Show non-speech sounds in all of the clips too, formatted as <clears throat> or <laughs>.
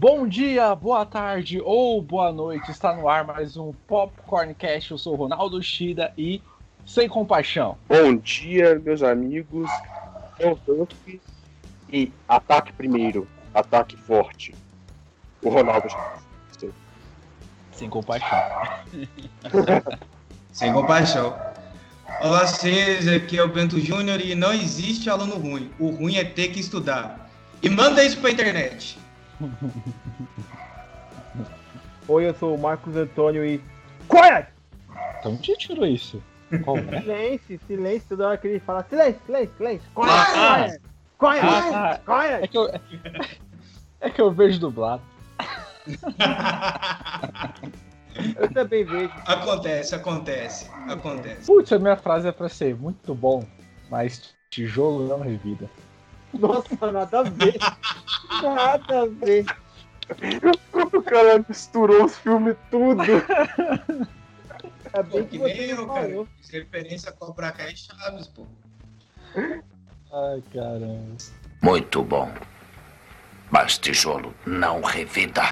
Bom dia, boa tarde ou boa noite. Está no ar mais um Popcorn Cast. Eu sou Ronaldo Shida e sem compaixão. Bom dia, meus amigos. Eu Huff e ataque primeiro, ataque forte. O Ronaldo Shida. Sem compaixão. <laughs> sem compaixão. Olá, vocês. Aqui é o Bento Júnior e não existe aluno ruim. O ruim é ter que estudar. E manda isso pra internet. <laughs> Oi, eu sou o Marcos Antônio e. Quiet! Então onde tirou isso? É? Silêncio, silêncio, toda hora que ele fala silêncio, silêncio, silêncio. Quiet! Ah, quiet! Quiet! Ah, quiet! É que, eu, é que eu vejo dublado. eu também vejo. Acontece, acontece, acontece. Putz, a minha frase é pra ser muito bom, mas tijolo não revida. Nossa, nada a ver. nada a ver. O cara misturou os filmes tudo. É bem pô, que, que nem eu, cara. Referência a Cobra Kai e Chaves, pô. Ai, caramba. Muito bom. Mas tijolo não revida.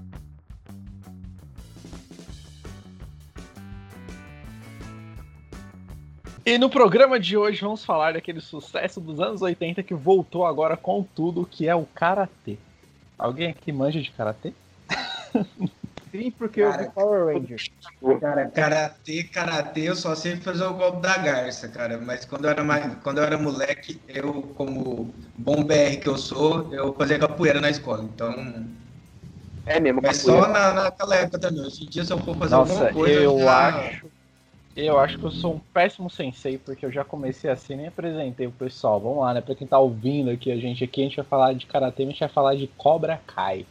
E no programa de hoje vamos falar daquele sucesso dos anos 80 que voltou agora com tudo, que é o Karatê. Alguém aqui manja de Karatê? <laughs> Sim, porque cara, eu vi Power Rangers. Cara, Karatê, Karatê, eu só sei fazer o golpe da garça, cara. Mas quando eu era, mais, quando eu era moleque, eu, como bom BR que eu sou, eu fazia capoeira na escola. Então... É mesmo, Mas só na, naquela época também. Hoje em dia, se eu for fazer Nossa, alguma coisa... eu já... acho eu acho que eu sou um péssimo sensei, porque eu já comecei assim, nem apresentei o pessoal. Vamos lá, né? Pra quem tá ouvindo aqui, a gente aqui, a gente vai falar de Karatê, a gente vai falar de Cobra Kai.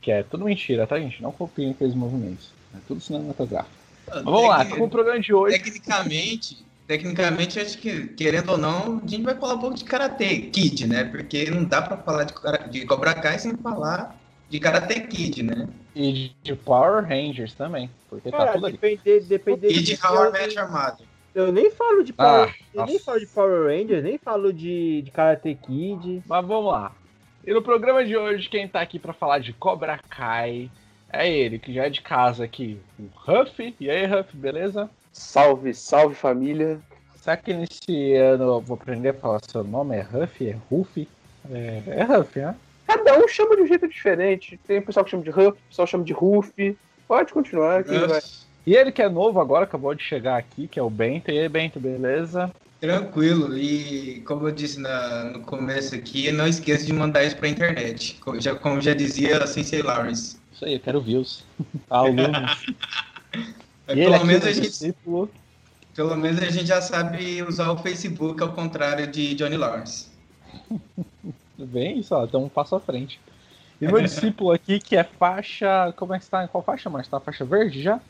Que é tudo mentira, tá, gente? Não copiem aqueles movimentos. É tudo cinematográfico. Mas vamos lá, com o programa de hoje. Tecnicamente, tecnicamente, acho que, querendo ou não, a gente vai falar um pouco de Karate Kid, né? Porque não dá pra falar de, de Cobra Kai sem falar de Karate Kid, né? E de Power Rangers também, porque Cara, tá tudo ali. Depender, depender e de How I Met Your Mother. Eu nem falo de Power, ah, eu nem falo de Power Rangers, nem falo de, de Karate Kid. Mas vamos lá. E no programa de hoje, quem tá aqui para falar de Cobra Kai é ele, que já é de casa aqui, o Huff. E aí, Huff, beleza? Salve, salve família. Será que nesse ano eu vou aprender a falar seu nome? É Huff? É Ruff? É, é Huff, né? Cada um chama de um jeito diferente. Tem pessoal que chama de Huff, o pessoal chama de Ruff. Pode continuar. Que vai. E ele que é novo agora, acabou de chegar aqui, que é o Bento. E aí, Bento, beleza? Tranquilo. E como eu disse na, no começo aqui, não esqueça de mandar isso pra internet. Como já, como já dizia a Sensei Lawrence. Isso aí, eu quero views. <laughs> Alunos. pelo menos a gente. Discípulo. Pelo menos a gente já sabe usar o Facebook ao contrário de Johnny Lawrence. <laughs> Bem isso, ó, então um passo à frente. E meu <laughs> discípulo aqui, que é faixa. Como é que está? Em qual faixa, Marcos? Tá na faixa verde já?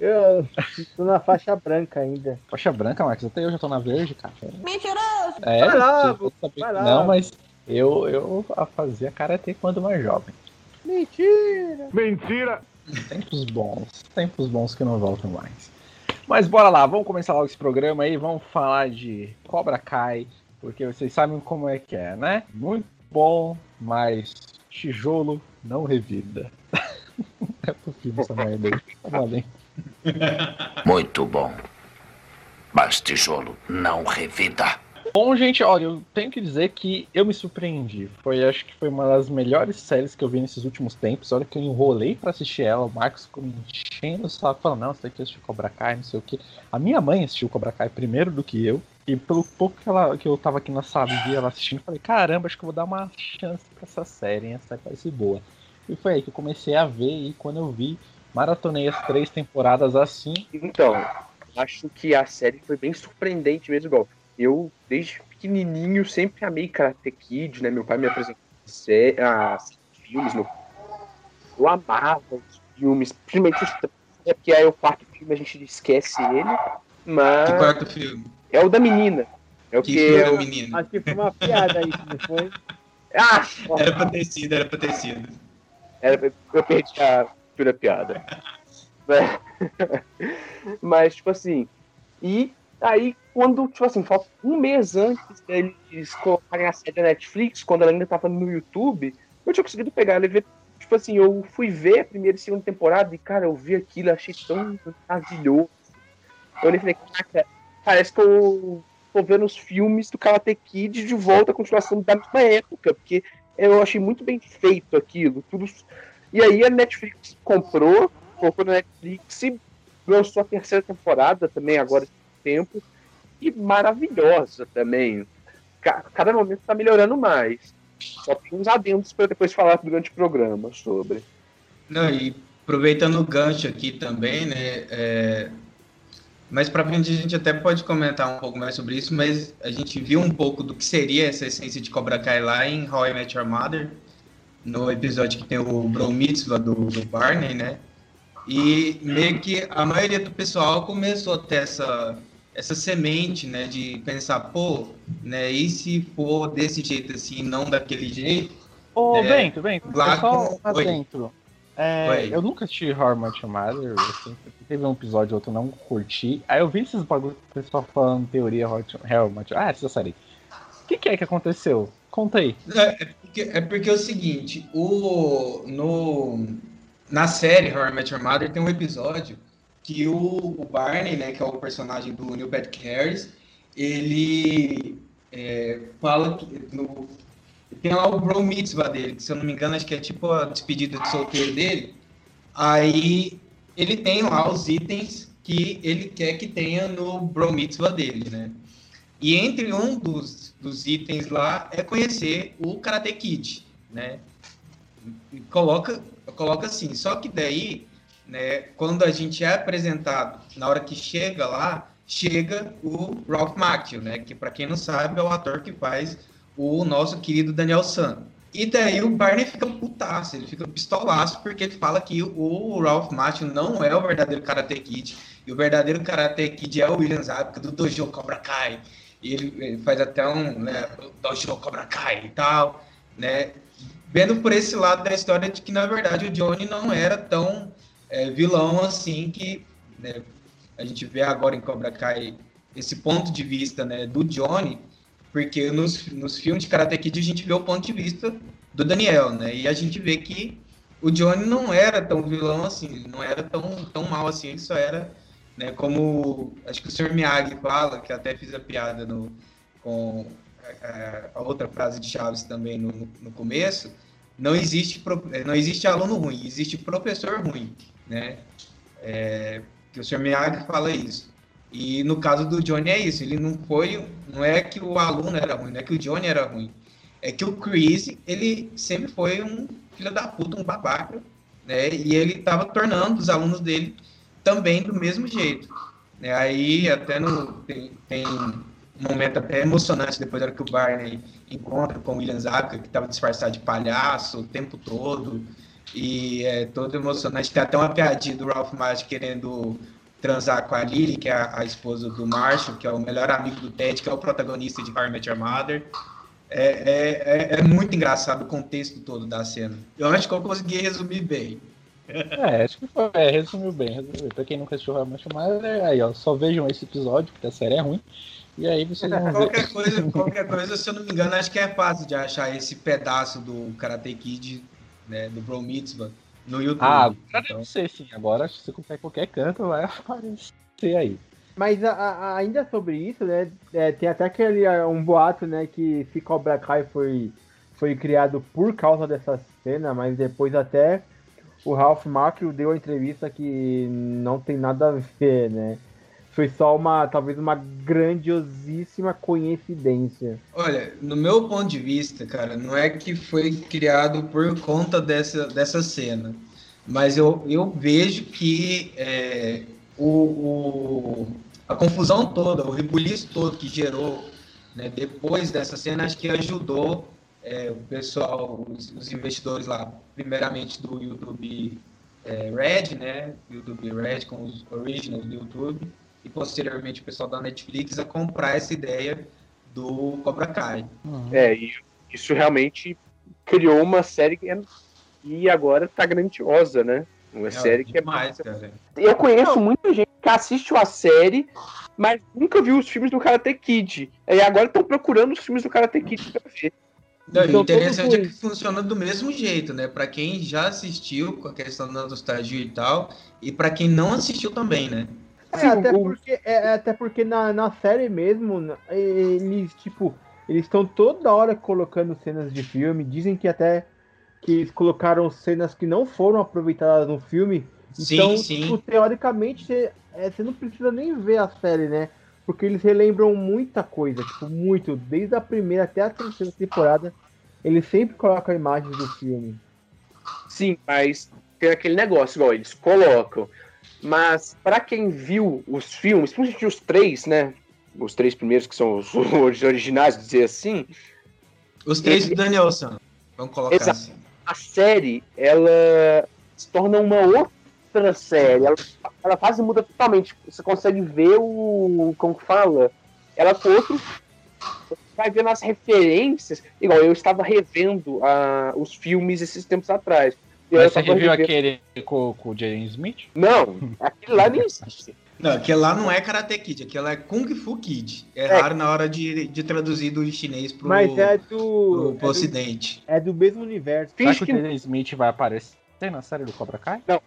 Eu tô na faixa branca ainda. Faixa branca, Marcos? Até eu já tô na verde, cara. Mentiroso! É, vai lá, vai lá. Não, mas eu, eu fazia karatê quando mais jovem. Mentira! Mentira! Tempos bons. Tempos bons que não voltam mais. Mas bora lá, vamos começar logo esse programa aí. Vamos falar de Cobra Kai porque vocês sabem como é que é, né? Muito bom, mas tijolo não revida. <laughs> é possível essa merda aí. Tá valendo. Muito bom. Mas tijolo não revida. Bom, gente, olha, eu tenho que dizer que eu me surpreendi. Foi, acho que foi uma das melhores séries que eu vi nesses últimos tempos. Olha que eu enrolei para assistir ela. O Marcos ficou me enchendo o saco, falando, não, você tem que assistir Cobra Kai, não sei o que. A minha mãe assistiu Cobra Kai primeiro do que eu. E pelo pouco que, ela, que eu tava aqui na sala e ela assistindo, falei, caramba, acho que eu vou dar uma chance pra essa série, hein? Essa série vai ser boa. E foi aí que eu comecei a ver, e quando eu vi, maratonei as três temporadas assim. Então, acho que a série foi bem surpreendente mesmo, igual. Eu, desde pequenininho, sempre amei Karate Kid, né? Meu pai me apresentou a filmes, meu... eu amava os filmes, principalmente os é porque aí o quarto filme a gente esquece ele, mas... Que quarto filme? É o da menina. É o que, que é o menino. Acho que foi uma piada isso, não foi? <laughs> Ah! Era pra ter sido, era pra ter sido. Era, eu perdi a pura piada. <laughs> Mas, tipo assim, e aí, quando, tipo assim, falta um mês antes deles colocarem a série da Netflix, quando ela ainda tava no YouTube, eu tinha conseguido pegar ela e ver, tipo, tipo assim, eu fui ver a primeira e segunda temporada e, cara, eu vi aquilo, achei tão maravilhoso. Eu olhei e falei, caraca, parece que eu tô vendo os filmes do Karate Kid de volta, a continuação da mesma época, porque eu achei muito bem feito aquilo. Tudo... E aí a Netflix comprou, colocou na Netflix e lançou a terceira temporada também, agora esse tempo, e maravilhosa também. Cada momento tá melhorando mais. Só tem uns adendos para depois falar durante o programa sobre. Não, e aproveitando o gancho aqui também, né? É... Mais para frente a gente até pode comentar um pouco mais sobre isso, mas a gente viu um pouco do que seria essa essência de Cobra Kai lá em How I Met Your Mother, no episódio que tem o Bro Mitzvah do, do Barney, né? E meio que a maioria do pessoal começou a ter essa, essa semente, né, de pensar, pô, né, e se for desse jeito assim, não daquele jeito? Ô, né, Bento, Bento, lá só com... dentro. É, eu nunca assisti Horror Much Mother, assim, teve um episódio ou outro não curti. Aí eu vi esses bagulhos do pessoal falando teoria Horror Much Ah, essa série. O que, que, é que aconteceu? Conta aí. É, é, porque, é porque é o seguinte, o, no, na série Horror Much Mother tem um episódio que o, o, Barney, né, que é o personagem do Neil Patrick Harris, ele é, fala que no, tem lá o bro mitzvah dele, que se eu não me engano acho que é tipo a despedida de solteiro dele. Aí ele tem lá os itens que ele quer que tenha no bro mitzvah dele, né? E entre um dos, dos itens lá é conhecer o Karate Kid, né? E coloca, coloca assim, só que daí né, quando a gente é apresentado, na hora que chega lá, chega o Ralph Macchio, né, que para quem não sabe é o ator que faz o nosso querido Daniel San. E daí o Barney fica putaço, ele fica pistolaço porque ele fala que o Ralph Macchio não é o verdadeiro Karate Kid, e o verdadeiro Karate Kid é o William Zabka do Dojo Cobra Kai. E ele, ele faz até um né, Dojo Cobra Kai e tal, né? Vendo por esse lado da história de que na verdade o Johnny não era tão é, vilão assim que né, a gente vê agora em Cobra Kai esse ponto de vista né, do Johnny, porque nos, nos filmes de Karate Kid a gente vê o ponto de vista do Daniel, né? E a gente vê que o Johnny não era tão vilão assim, não era tão, tão mal assim, ele só era, né, como acho que o Sr. Miyagi fala, que até fiz a piada no, com a, é, a outra frase de Chaves também no, no começo, não existe, não existe aluno ruim, existe professor ruim né? É, que o Sr. Miyagi fala isso. E no caso do Johnny é isso, ele não foi, não é que o aluno era ruim, não é que o Johnny era ruim, é que o Chris, ele sempre foi um filho da puta, um babaca, né? E ele estava tornando os alunos dele também do mesmo jeito. Né? Aí até no, tem, tem um momento até emocionante depois da hora que o Barney encontra com o William Zabka, que estava disfarçado de palhaço o tempo todo, e é todo emocionante. Tem até uma piadinha do Ralph Macchio querendo transar com a Lily, que é a, a, esposa do Marshall, que é o melhor amigo do Ted, que é o protagonista de How I Met Your Mother. É, é, é, é, muito engraçado o contexto todo da cena. Eu acho que eu consegui resumir bem. <laughs> É, acho que foi, é, resumiu bem, resumiu. Pra quem nunca assistiu How I Met Your Mother, aí ó, só vejam esse episódio, porque a série é ruim. E aí vocês vão qualquer ver. Coisa, <laughs> qualquer coisa, se eu não me engano, acho que é fácil de achar esse pedaço do Karate Kid né, do Bro Mitzvah no YouTube. Ah, agora então... não sei sim. Agora se você qualquer qualquer canto vai <laughs> aparecer aí. Mas a, a, ainda sobre isso, né? É, tem até aquele um boato, né, que se Cobra Kai foi, foi criado por causa dessa cena, mas depois até o Ralph Macchio deu a entrevista que não tem nada a ver, né? Foi só uma, talvez uma grandiosíssima coincidência. Olha, no meu ponto de vista, cara, não é que foi criado por conta dessa, dessa cena, mas eu, eu vejo que é, o, o, a confusão toda, o rebuliço todo que gerou né, depois dessa cena, acho que ajudou é, o pessoal, os, os, investidores lá, primeiramente do YouTube é, Red, né, YouTube Red com os originals do YouTube, e posteriormente o pessoal da Netflix a comprar essa ideia do Cobra Kai. Uhum. É, e isso realmente criou uma série que é, e agora tá grandiosa, né? Uma é, série que demais, é cara. Eu conheço muita gente que assiste a série, mas nunca viu os filmes do Karate Kid. E agora estão procurando os filmes do Karate Kid pra ver. Não, Então, o interessante é que funciona do mesmo jeito, né? Pra quem já assistiu com a questão da nostalgia e tal, e pra quem não assistiu também, né? É, até o- porque, é, é, até porque na, na série mesmo, eles, tipo, eles estão toda hora colocando cenas de filme. Dizem que até que eles colocaram cenas que não foram aproveitadas no filme. Sim, Então, sim. tipo, teoricamente, você, é, você não precisa nem ver a série, né? Porque eles relembram muita coisa, tipo, muito. Desde a primeira até a terceira temporada, eles sempre colocam imagens do filme. Sim, mas tem aquele negócio, igual eles colocam. Mas pra quem viu os filmes, principalmente os três, né? Os três primeiros que são os, <laughs> originais, dizer assim, Os três do Daniel San. Vamos colocar Exato. assim. a série ela se torna uma outra série. Ela, ela quase muda totalmente. Você consegue ver o. Como que fala? Ela com outro. Você vai vendo as referências. Igual eu estava revendo ah, os filmes esses tempos atrás. Mas você reviu aquele com, com o James Smith? Não, aquele lá nem existe. <laughs> Não, aquele lá não é Karate Kid, aquele lá é Kung Fu Kid. É, É. raro na hora de, de traduzir do chinês pro, Mas é pro, do. pro É do, ocidente. é do mesmo universo. Será Finge que o que James Smith vai aparecer na série do Cobra Kai? não.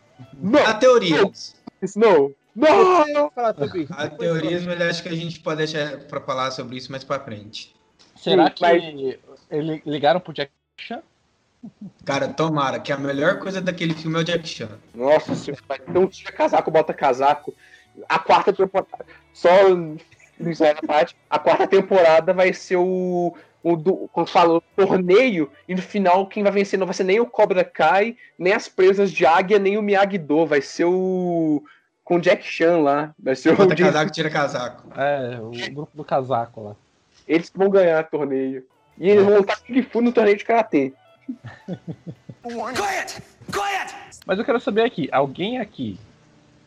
Não. Não! Falar sobre isso. Há teorias, mas acho que a gente pode deixar pra falar sobre isso mais pra frente. Será Sim, que mas- ele- ligaram pro Jack Chan? Cara, tomara, que a melhor coisa daquele filme é o Jack Chan. Nossa, se não tira casaco, bota casaco. A quarta temporada. Só na parte. A quarta temporada vai ser o. O do, como fala, o torneio, e no final quem vai vencer não vai ser nem o Cobra Kai, nem as presas de águia, nem o Miyagi-Do, vai ser o. Com o Jack Chan lá. Vai ser o. Bota casaco, tira casaco. É, o grupo do casaco lá. Eles que vão ganhar o torneio. E eles vão lutar Kung Fu no torneio de Karatê. Quiet! Quiet! Mas eu quero saber aqui, alguém aqui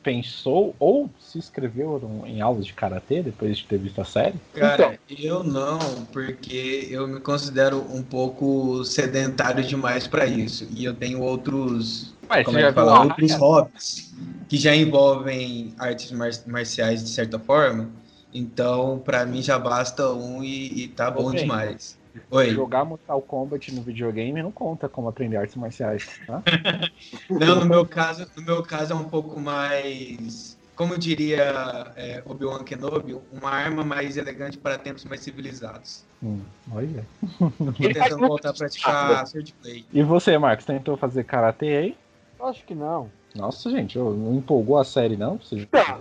pensou ou se inscreveu em aulas de karatê depois de ter visto a série? Cara, eu não, porque eu me considero um pouco sedentário demais pra isso. E eu tenho outros, Mas como é que fala, outros hobbies que já envolvem artes mar- marciais de certa forma. Então, pra mim já basta um e, e tá bom Ok. demais. Oi. Jogar Mortal Kombat no videogame não conta como aprender artes marciais, tá? <laughs> Não, no meu caso, no meu caso é um pouco mais, como diria é, Obi-Wan Kenobi, uma arma mais elegante para tempos mais civilizados. Hum, olha. Tô tentando voltar a praticar swordplay. E você, Marcos, tentou fazer karatê aí? Acho que não. Nossa, gente, não empolgou a série, não? Você... Tá.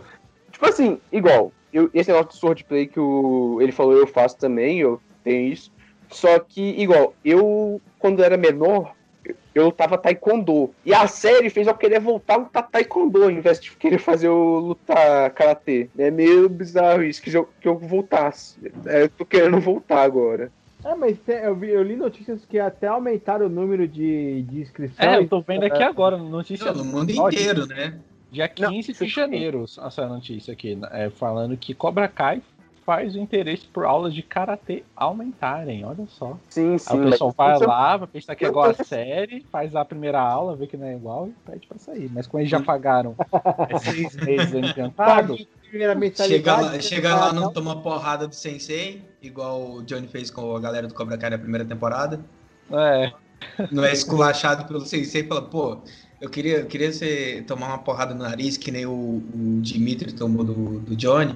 Tipo assim, igual, eu, esse negócio do swordplay que o, ele falou, eu faço também, eu tenho isso. Só que, igual, eu, quando era menor, eu- lutava taekwondo. E a série fez eu querer voltar a lutar taekwondo, ao invés de querer fazer eu lutar karatê. É meio bizarro isso, que eu, que eu voltasse. É, eu tô querendo voltar agora. É, mas eu, vi- eu li notícias que até aumentaram o número de, de inscrições. É, eu tô vendo aqui agora, notícia. Não, no mundo inteiro, né? Dia 15 de janeiro, essa notícia aqui, é, falando que Cobra Kai faz o interesse por aulas de karatê aumentarem, olha só. Sim, sim. Aí o pessoal mas- vai lá, vai pensar que é igual a série, faz a primeira aula, vê que não é igual e pede pra sair. Mas quando eles já pagaram <laughs> seis meses adiantado, Pague primeira Chega lá, chega lá, não não- toma porrada do sensei, igual o Johnny fez com a galera do Cobra Kai na primeira temporada. é, Não é esculachado pelo sensei e fala, pô, eu queria, eu queria você tomar uma porrada no nariz, que nem o, o Dimitri tomou do, do Johnny.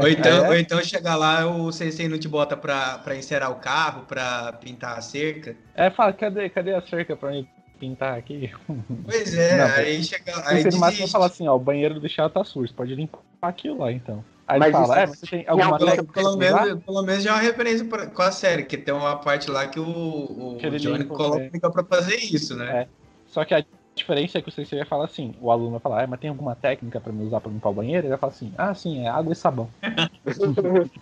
Ou <laughs> então, É? ou então chegar lá, o sensei não te bota pra, pra encerar o carro, pra pintar a cerca. é, fala, cadê, cadê a cerca pra mim pintar aqui? Pois é, Não, aí chega. Aí você no máximo desiste. fala assim, ó, o banheiro do chá tá sujo, pode limpar aquilo lá então. Aí Mas ele fala, isso- é, você tem alguma Pelo- Pelo, pelo, menos, pelo menos já é uma referência pra- com a série, que tem uma parte lá que o, o Que ele Johnny limpa o coloca pra fazer isso, né? É. Só que a diferença é que o sensei vai falar assim, o aluno vai falar, ah, mas tem alguma técnica pra me usar pra limpar o banheiro? Ele vai falar assim, ah, sim, é água e sabão. <laughs>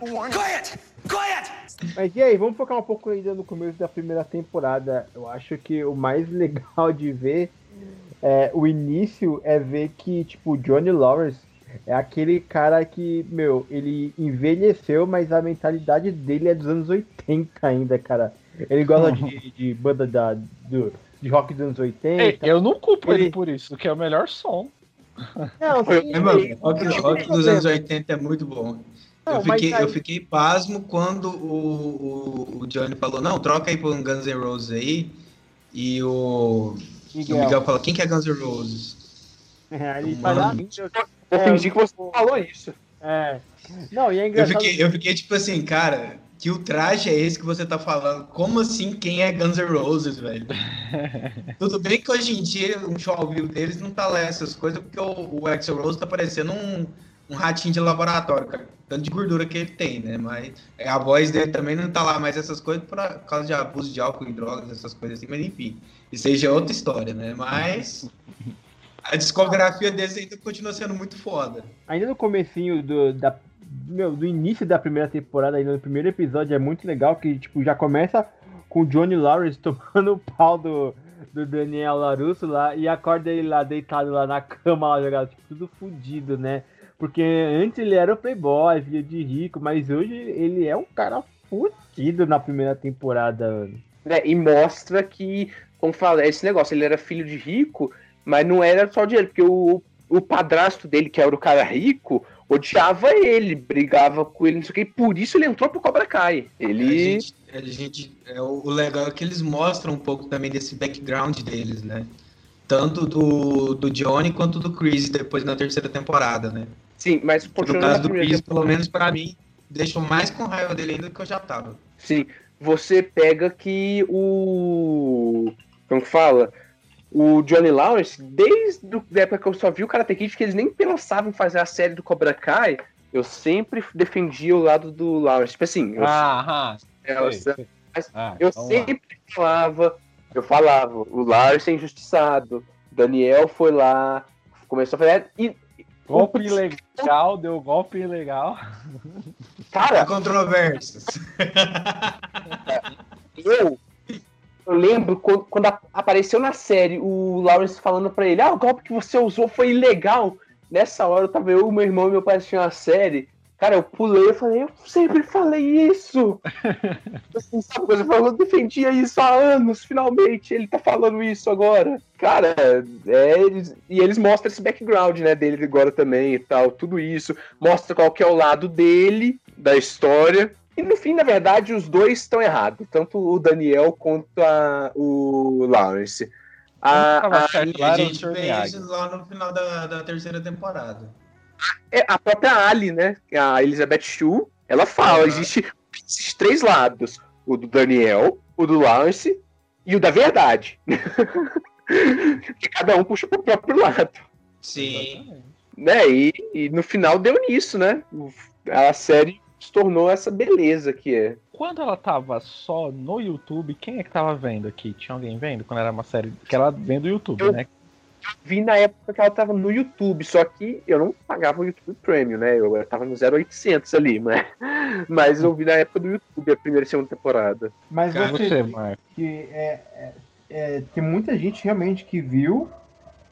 Quiet! Quiet! Mas e aí, vamos focar um pouco ainda no começo da primeira temporada. Eu acho que o mais <laughs> legal de ver é o início é ver que, tipo, o Johnny Lawrence é aquele cara que, meu, ele envelheceu, mas a mentalidade dele é dos anos 80 ainda, cara. Ele gosta <laughs> de, de banda da, do, de rock dos anos 80. Ei, eu não culpo ele Ele- por isso, que é o melhor som. Não, sim, É, mano, ele- rock, não rock dos anos 80 é muito bom. Eu mas fiquei, aí- eu fiquei pasmo quando o, o, o Johnny falou, não, troca aí pro Guns N' Roses aí. E o, e o Miguel. Miguel falou, quem que é Guns N' Roses? <laughs> É, ele fala, Vou É, fingir que você falou isso. é. Não, e é Eu engraçado. fiquei, eu fiquei tipo assim, cara, que ultraje é esse que você tá falando? Como assim quem é Guns N' Roses, velho? <laughs> Tudo bem que hoje em dia um show ao vivo deles não tá lá essas coisas, porque o, o Axel Rose tá parecendo um, um ratinho de laboratório, cara. Tanto de gordura que ele tem, né? Mas a voz dele também não tá lá mais essas coisas por causa de abuso de álcool e drogas, essas coisas assim, mas enfim. Isso é outra história, né? Mas <laughs> a discografia deles ainda continua sendo muito foda. Ainda no comecinho do, da, meu, do início da primeira temporada, ainda no primeiro episódio, é muito legal que tipo, já começa com o Johnny Lawrence <laughs> tomando o pau do, do Daniel Larusso lá e acorda ele lá deitado lá na cama, lá jogado, tipo, tudo fudido, né? Porque antes ele era o playboy, filho de rico, mas hoje ele é um cara fudido na primeira temporada. né? E mostra que, como fala, esse negócio, ele era filho de rico, mas não era só dinheiro, porque o, o padrasto dele, que era o cara rico, odiava ele, brigava com ele, não sei o que, e por isso ele entrou pro Cobra Kai. A Ele. gente, a gente, é, o legal é que eles mostram um pouco também desse background deles, né? Tanto do, do Johnny quanto do Chris depois na terceira temporada, né? Sim, mas No caso do Chris, pelo menos pra mim, deixou mais com raiva dele ainda do que eu já tava. Sim, você pega que o. Como que fala? O Johnny Lawrence, desde a época que eu só vi o Karate Kid, que eles nem pensavam em fazer a série do Cobra Kai, eu sempre defendia o lado do Lawrence. Tipo assim, eu, Ah, eu- sei, sei. Ah, eu lá. sempre falava, eu falava, o Lawrence é injustiçado, Daniel foi lá, começou a fazer. E, Golpe ilegal, deu golpe ilegal. Há cara, controvérsias. eu, eu lembro quando, quando apareceu na série o Lawrence falando pra ele: Ah, o golpe que você usou foi ilegal. Nessa hora eu tava eu, meu irmão e meu pai assistindo a série. Cara, eu pulei e falei: Eu sempre falei isso. <laughs> assim, sabe, coisa, eu defendia isso há anos, finalmente ele tá falando isso agora. Cara, é, eles- e eles mostram esse background, né, dele agora também e tal, tudo isso. Mostra qual que é o lado dele, da história. E no fim, na verdade, os dois estão errados. Tanto o Daniel quanto a- o Lawrence. A, a- certo a gente vê isso lá no final da, da terceira temporada. é, a própria Ali, né? A Elizabeth Shue, ela fala: Uhum. existe esses três lados: o do Daniel, o do Lawrence e o da verdade. <laughs> que cada um puxa pro próprio lado. Sim. Né? E, e no final deu nisso, né? A série se tornou essa beleza que é. Quando ela tava só no YouTube, quem é que tava vendo aqui? Tinha alguém vendo? Quando era uma série que ela vem do YouTube, Eu- né? Vi na época que ela tava no YouTube, só que eu não pagava o YouTube Premium, né? Eu tava no 0800 ali, <laughs> mas, mas eu vi na época do YouTube, a primeira e segunda temporada. Mas Cara, você, Você, Marco. que é, é- é, tem muita gente realmente que viu,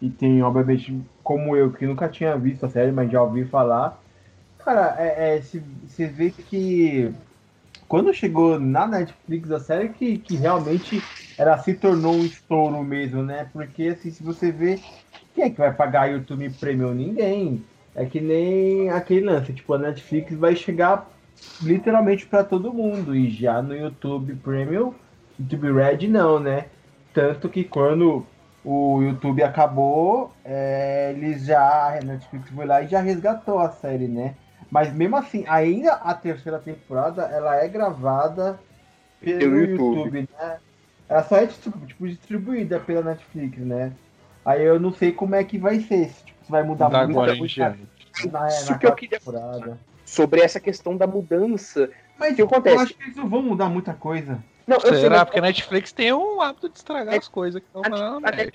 e tem, obviamente, como eu, que nunca tinha visto a série, mas já ouvi falar. Cara, é, é, se- você vê que quando chegou na Netflix a série, que, que realmente ela se tornou um estouro mesmo, né? Porque, assim, se você vê, quem é que vai pagar YouTube Premium? Ninguém. É que nem aquele lance, tipo, a Netflix vai chegar literalmente para todo mundo, e já no YouTube Premium YouTube Red não, né? Tanto que quando o YouTube acabou, é, eles já. A Netflix foi lá e já resgatou a série, né? Mas mesmo assim, ainda a terceira temporada ela é gravada pelo, Pelo YouTube. YouTube. né? Ela só é tipo, tipo, distribuída pela Netflix, né? Aí eu não sei como é que vai ser. Se tipo, vai mudar Da muita agora em coisa diante. na, Isso na que eu queria temporada. Sobre essa questão da mudança. Mas que acontece? eu acho que eles não vão mudar muita coisa. Não, eu sei, Será? mas Porque a Netflix tem o hábito de estragar É- as coisas que estão a- na a-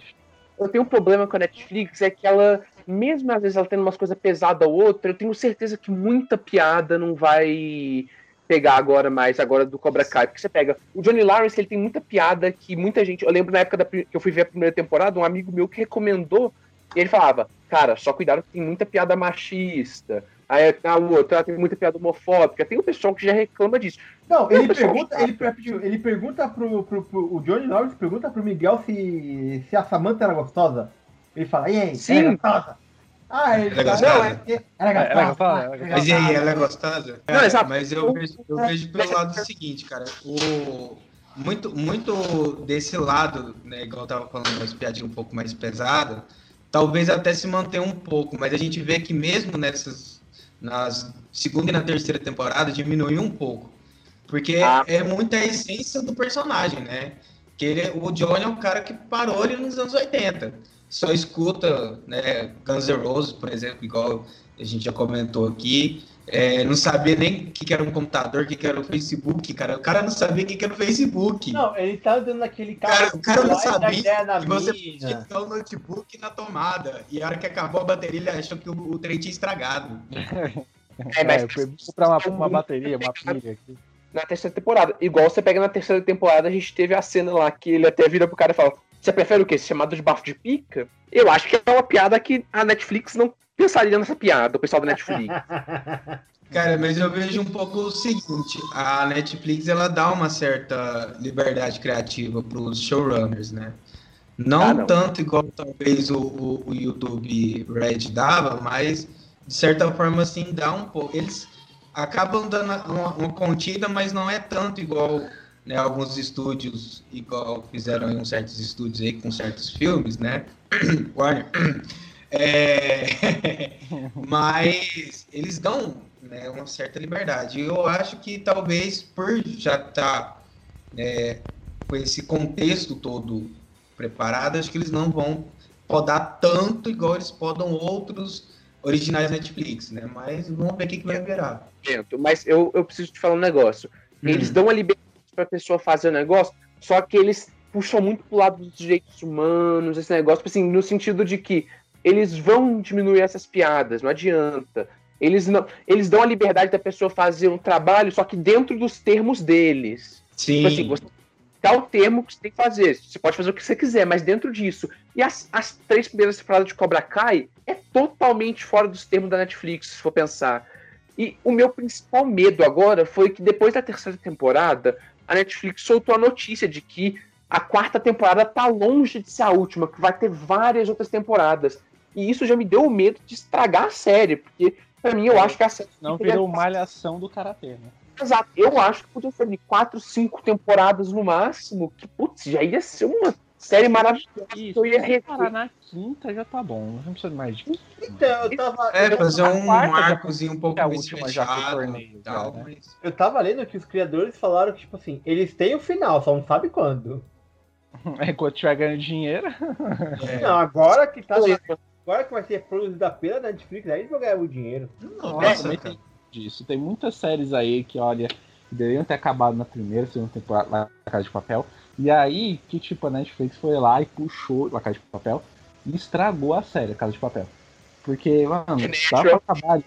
eu tenho um problema com a Netflix, é que ela, mesmo às vezes ela tendo umas coisas pesadas ou outra, eu tenho certeza que muita piada não vai pegar agora mais, agora do Cobra Kai. Porque você pega, o Johnny Lawrence, ele tem muita piada que muita gente. Eu lembro na época da, que eu fui ver a primeira temporada, um amigo meu que recomendou, e ele falava, cara, só cuidado que tem muita piada machista. Aí a outra tem muita piada homofóbica. Tem um pessoal que já reclama disso. Não, ele pergunta, ele, ele pergunta pro, pro, pro- o Johnny Lawrence pergunta pro Miguel se, se a Samantha era gostosa. Ele fala, e aí, Sim. é gostosa? Ah, ele Ela é tá... gostosa? Não, é porque... Ela é É, ela é gostosa. gostosa, ela é Mas e aí, ela é gostosa? Não, É, exato. Mas eu vejo, eu vejo pelo lado seguinte, cara. O, muito, muito desse lado, né, igual eu tava falando, das piadinhas um pouco mais pesadas, talvez até se mantenha um pouco, mas a gente vê que mesmo nessas, nas segunda e na terceira temporada, diminuiu um pouco. Porque Ah. é muita essência do personagem, né? Que ele, o Johnny é um cara que parou ali nos anos 80. Só escuta, né, Guns N' Roses, por exemplo, igual a gente já comentou aqui. É, não sabia nem o que, que era um computador, o que, que era o Facebook, cara. O cara não sabia o que, que era o Facebook. Não, ele tá andando naquele Cara, carro. o cara não sabia ideia na que você podia ter o notebook na tomada. E a hora que acabou a bateria, ele achou que o, o trem tinha estragado. <laughs> É, mas eu fui comprar uma, uma bateria, uma pilha aqui. na terceira temporada. Igual você pega na terceira temporada, a gente teve a cena lá que ele até vira pro cara e fala: Você prefere o quê? Ser chamado de bafo de pica? Eu acho que é uma piada que a Netflix não pensaria nessa piada, o pessoal da Netflix. <laughs> Cara, mas eu vejo um pouco o seguinte: a Netflix ela dá uma certa liberdade criativa para os showrunners, né? Não, Ah, não. tanto igual talvez o, o, o YouTube Red dava, mas de certa forma assim dá um pouco. Eles acabam dando uma, uma contida, mas não é tanto igual né, alguns estúdios, igual fizeram em uns certos estúdios aí com certos filmes, né? <clears throat> Warner. <clears throat> É, <laughs> mas eles dão né, uma certa liberdade. Eu acho que talvez por já estar com esse contexto todo preparado, acho que eles não vão podar tanto igual eles podam outros originais Netflix, né? Mas vamos ver o que, que vai virar. Mas eu, eu preciso te falar um negócio. Eles dão a liberdade pra pessoa fazer o negócio, só que eles puxam muito pro lado dos direitos humanos, esse negócio, assim, no sentido de que eles vão diminuir essas piadas, não adianta. Eles não, eles dão a liberdade da pessoa fazer um trabalho, só que dentro dos termos deles. Sim. Tipo assim, você dá o termo que você tem que fazer. Você pode fazer o que você quiser, mas dentro disso. E as, as três primeiras temporadas de Cobra Kai é totalmente fora dos termos da Netflix, se for pensar. E o meu principal medo agora foi que depois da terceira temporada, a Netflix soltou a notícia de que a quarta temporada tá longe de ser a última, que vai ter várias outras temporadas. E isso já me deu o medo de estragar a série, porque pra mim eu acho que a série. Não poderia- virou malhação do karatê, né? Exato. Eu acho que podia ser de quatro, cinco temporadas no máximo, que putz, já ia ser uma série maravilhosa. Isso, Eu ia rever. parar na quinta já tá bom. Não precisa mais de Então, eu tava, É, fazer um arcozinho um pouco é mais última já fechado torneio, e tal, já, né? mas... eu tava lendo que os criadores falaram que, tipo assim, eles têm o final, só não sabe quando. <laughs> É, quando tiver ganhando dinheiro. é. Não, agora que tá. Agora que vai ser produzida pela Netflix, aí eles vão ganhar o dinheiro. Nossa, cara. tem disso. Tem muitas séries aí que, olha, deveriam ter acabado na primeira, segunda temporada lá na Casa de Papel. E aí, que tipo, a Netflix foi lá e puxou La Casa de Papel e estragou a série, a Casa de Papel. Porque, mano, dá pra acabar ali.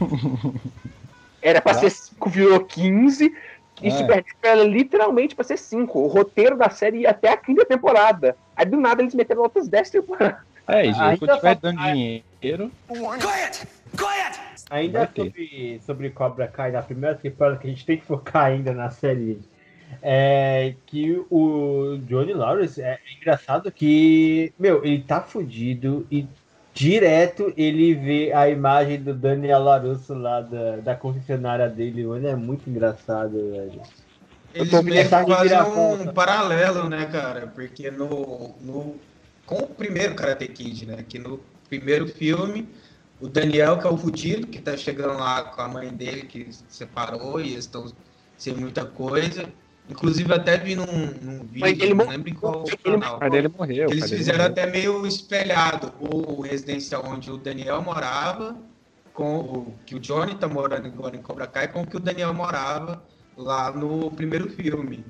<laughs> Era pra ser 5, virou 15. E É. Supernatural era literalmente pra ser 5. O roteiro da série ia até a quinta temporada. Aí do nada eles meteram outras 10 temporadas. É, gente, Ainda quando tiver dando dinheiro, Quiet! Quiet! Ainda sobre, sobre Cobra Kai, na primeira temporada que a gente tem que focar ainda na série, é que o Johnny Lawrence é engraçado que, meu, ele tá fudido e direto ele vê a imagem do Daniel Larusso lá da, da concessionária dele, mano, é muito engraçado, velho. Eles meio virar um paralelo, né, cara? Porque no, no. Com o primeiro Karate Kid, né? Que no primeiro filme, o Daniel, que é o fudido, que tá chegando lá com a mãe dele, que se separou e eles estão sem muita coisa. Inclusive, até vi num, num Mas vídeo, ele não lembro em qual ele- canal. dele morreu. Eles fizeram morreu. até meio espelhado o residencial onde o Daniel morava, com o que o Johnny tá morando agora em Cobra Kai, com o que o Daniel morava lá no primeiro filme.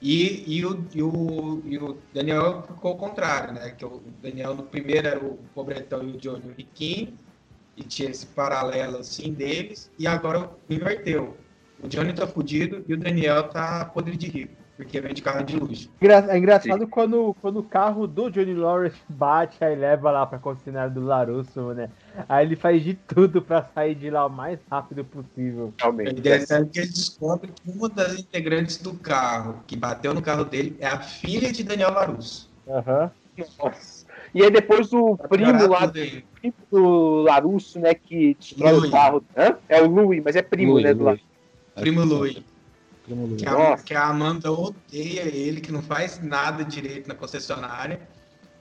E, e, o, e, o, e o Daniel ficou ao contrário, né? Que o Daniel no primeiro era o pobretão e o Johnny o riquinho, e tinha esse paralelo assim deles, e agora inverteu. O Johnny tá fudido e o Daniel tá podre de rico, porque vem de carro de luxo. Engra- É engraçado quando, quando o carro do Johnny Lawrence <laughs> bate, aí leva lá pra concessionária do Larusso, né? Aí ele faz de tudo pra sair de lá o mais rápido possível. Realmente. Interessante que eles descobrem que uma das integrantes do carro que bateu no carro dele é a filha de Daniel Larusso. Aham. Nossa. E aí depois o primo Piorar lá tudo aí. primo do Larusso, né, que destrói Louis. o carro. Hã? É o Louis, mas é primo, Louis, né, do Louis. Primo Louis. Primo. Que a, que a Amanda odeia ele, que não faz nada direito na concessionária,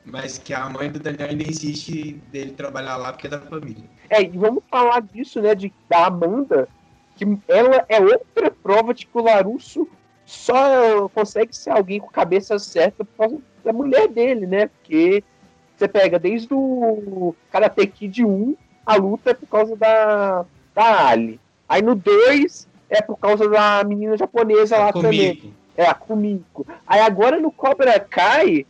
mas que a mãe do Daniel ainda insiste dele trabalhar lá porque é da família. É, e vamos falar disso, né, de, da Amanda, que ela é outra prova de que o Larusso só consegue ser alguém com cabeça certa por causa da mulher dele, né? Porque você pega desde o Karate Kid 1, a luta é por causa da, da Ali. Aí no 2 é por causa da menina japonesa lá também. Comigo. É, a Kumiko. Aí agora no Cobra Kai,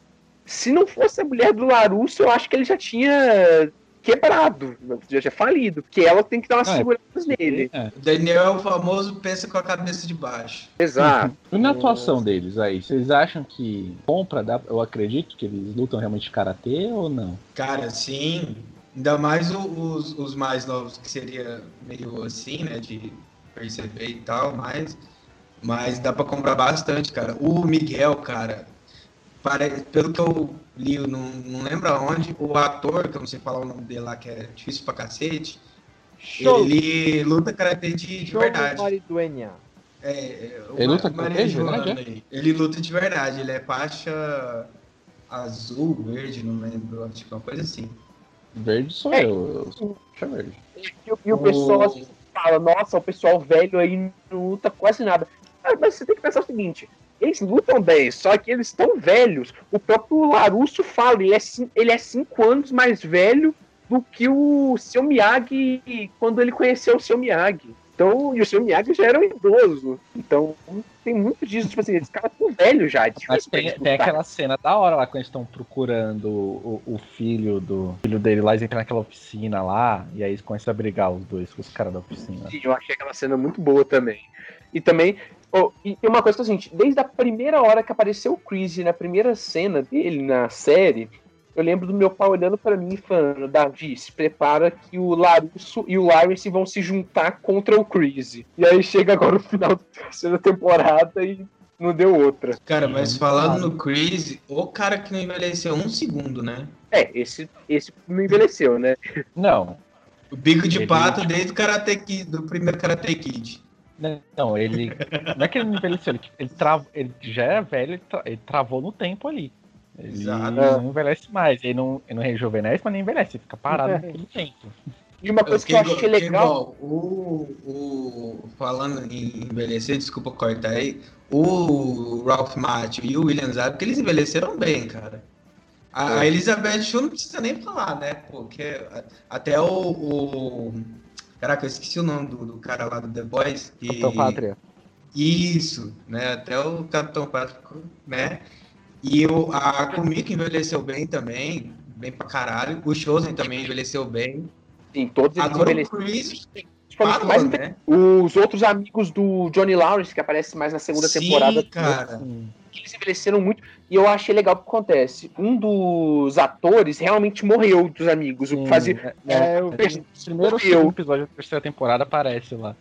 se não fosse a mulher do Larusso, eu acho que ele já tinha quebrado, já tinha falido, porque ela tem que dar umas Ah, é. seguranças nele. É. O Daniel é o famoso pensa com a cabeça de baixo. Exato. <laughs> E na atuação deles aí, vocês acham que compra, dá, eu acredito que eles lutam realmente de karatê ou não? Cara, sim. Ainda mais os, os mais novos, que seria meio assim, né? De perceber e tal, mas, mas dá pra comprar bastante, cara. O Miguel, cara, pare- pelo que eu li, eu não, não lembro aonde, o ator, que eu não sei falar o nome dele lá, que é difícil pra cacete, Show, ele luta karatê de, de show verdade. Mariduena. É, é, o Ele luta Maria de verdade, Joana aí. Ele luta de verdade, ele é faixa azul, verde, não lembro, tipo uma coisa assim. Verde sou É. eu, eu sou verde. E, o- e o pessoal vezes fala, nossa, o pessoal velho aí não luta quase nada. Ah, mas você tem que pensar o seguinte, eles lutam bem, só que eles estão velhos. O próprio Larusso fala, ele é, ele é cinco anos mais velho do que o seu Miyagi quando ele conheceu o seu Miyagi. Então, e o seu Miyagi já era um idoso. Então, tem muito disso, tipo assim, esses caras estão velhos já. é Mas tem, eles tem aquela cena da hora lá quando eles estão procurando o, o filho do filho dele lá, eles entram naquela oficina lá, e aí eles começam a brigar os dois com os caras da oficina. Sim, eu achei aquela cena muito boa também. E também, oh, e uma coisa que é o seguinte, desde a primeira hora que apareceu o Chris na primeira cena dele na série, eu lembro do meu pai olhando pra mim e falando, Davi, se prepara que o Larusso e o Lawrence vão se juntar contra o Chris. E aí chega agora o final da terceira temporada e não deu outra. Cara, mas falando no Chris, o cara que não envelheceu um segundo, né? É, esse, esse não envelheceu, né? Não, O bico de Ele- pato desde o Karate Kid, do primeiro Karate Kid. não, ele. Não é que ele não envelheceu, ele, ele, tra- ele já era velho, ele, tra- ele travou no tempo ali. Ele Exato. não envelhece mais, ele não, ele não rejuvenesce, mas nem envelhece, ele fica parado naquele tempo. E uma coisa que eu Que achei igual- que legal. igual, o, o, falando em envelhecer, desculpa cortar aí, o Ralph Macchio e o William Zabka, eles envelheceram bem, cara. A, a Elizabeth Shue não precisa nem falar, né? Porque até o, o- Caraca, eu esqueci o nome do, do cara lá do The Boys. que- Então, Pátria. Isso, né? Até o Capitão Pátrio, né? E o, a Kumiko envelheceu bem também, bem pra caralho. O Chosen também envelheceu bem. Sim, todos eles Agora o envelheceram. Chris parou, mais né? Os outros amigos do Johnny Lawrence, que aparece mais na segunda Sim, temporada, cara. eles envelheceram muito. E eu achei legal o que acontece. Um dos atores realmente morreu dos amigos. O que fazia. É, eu No primeiro ou Eu. segundo episódio da terceira temporada aparece lá.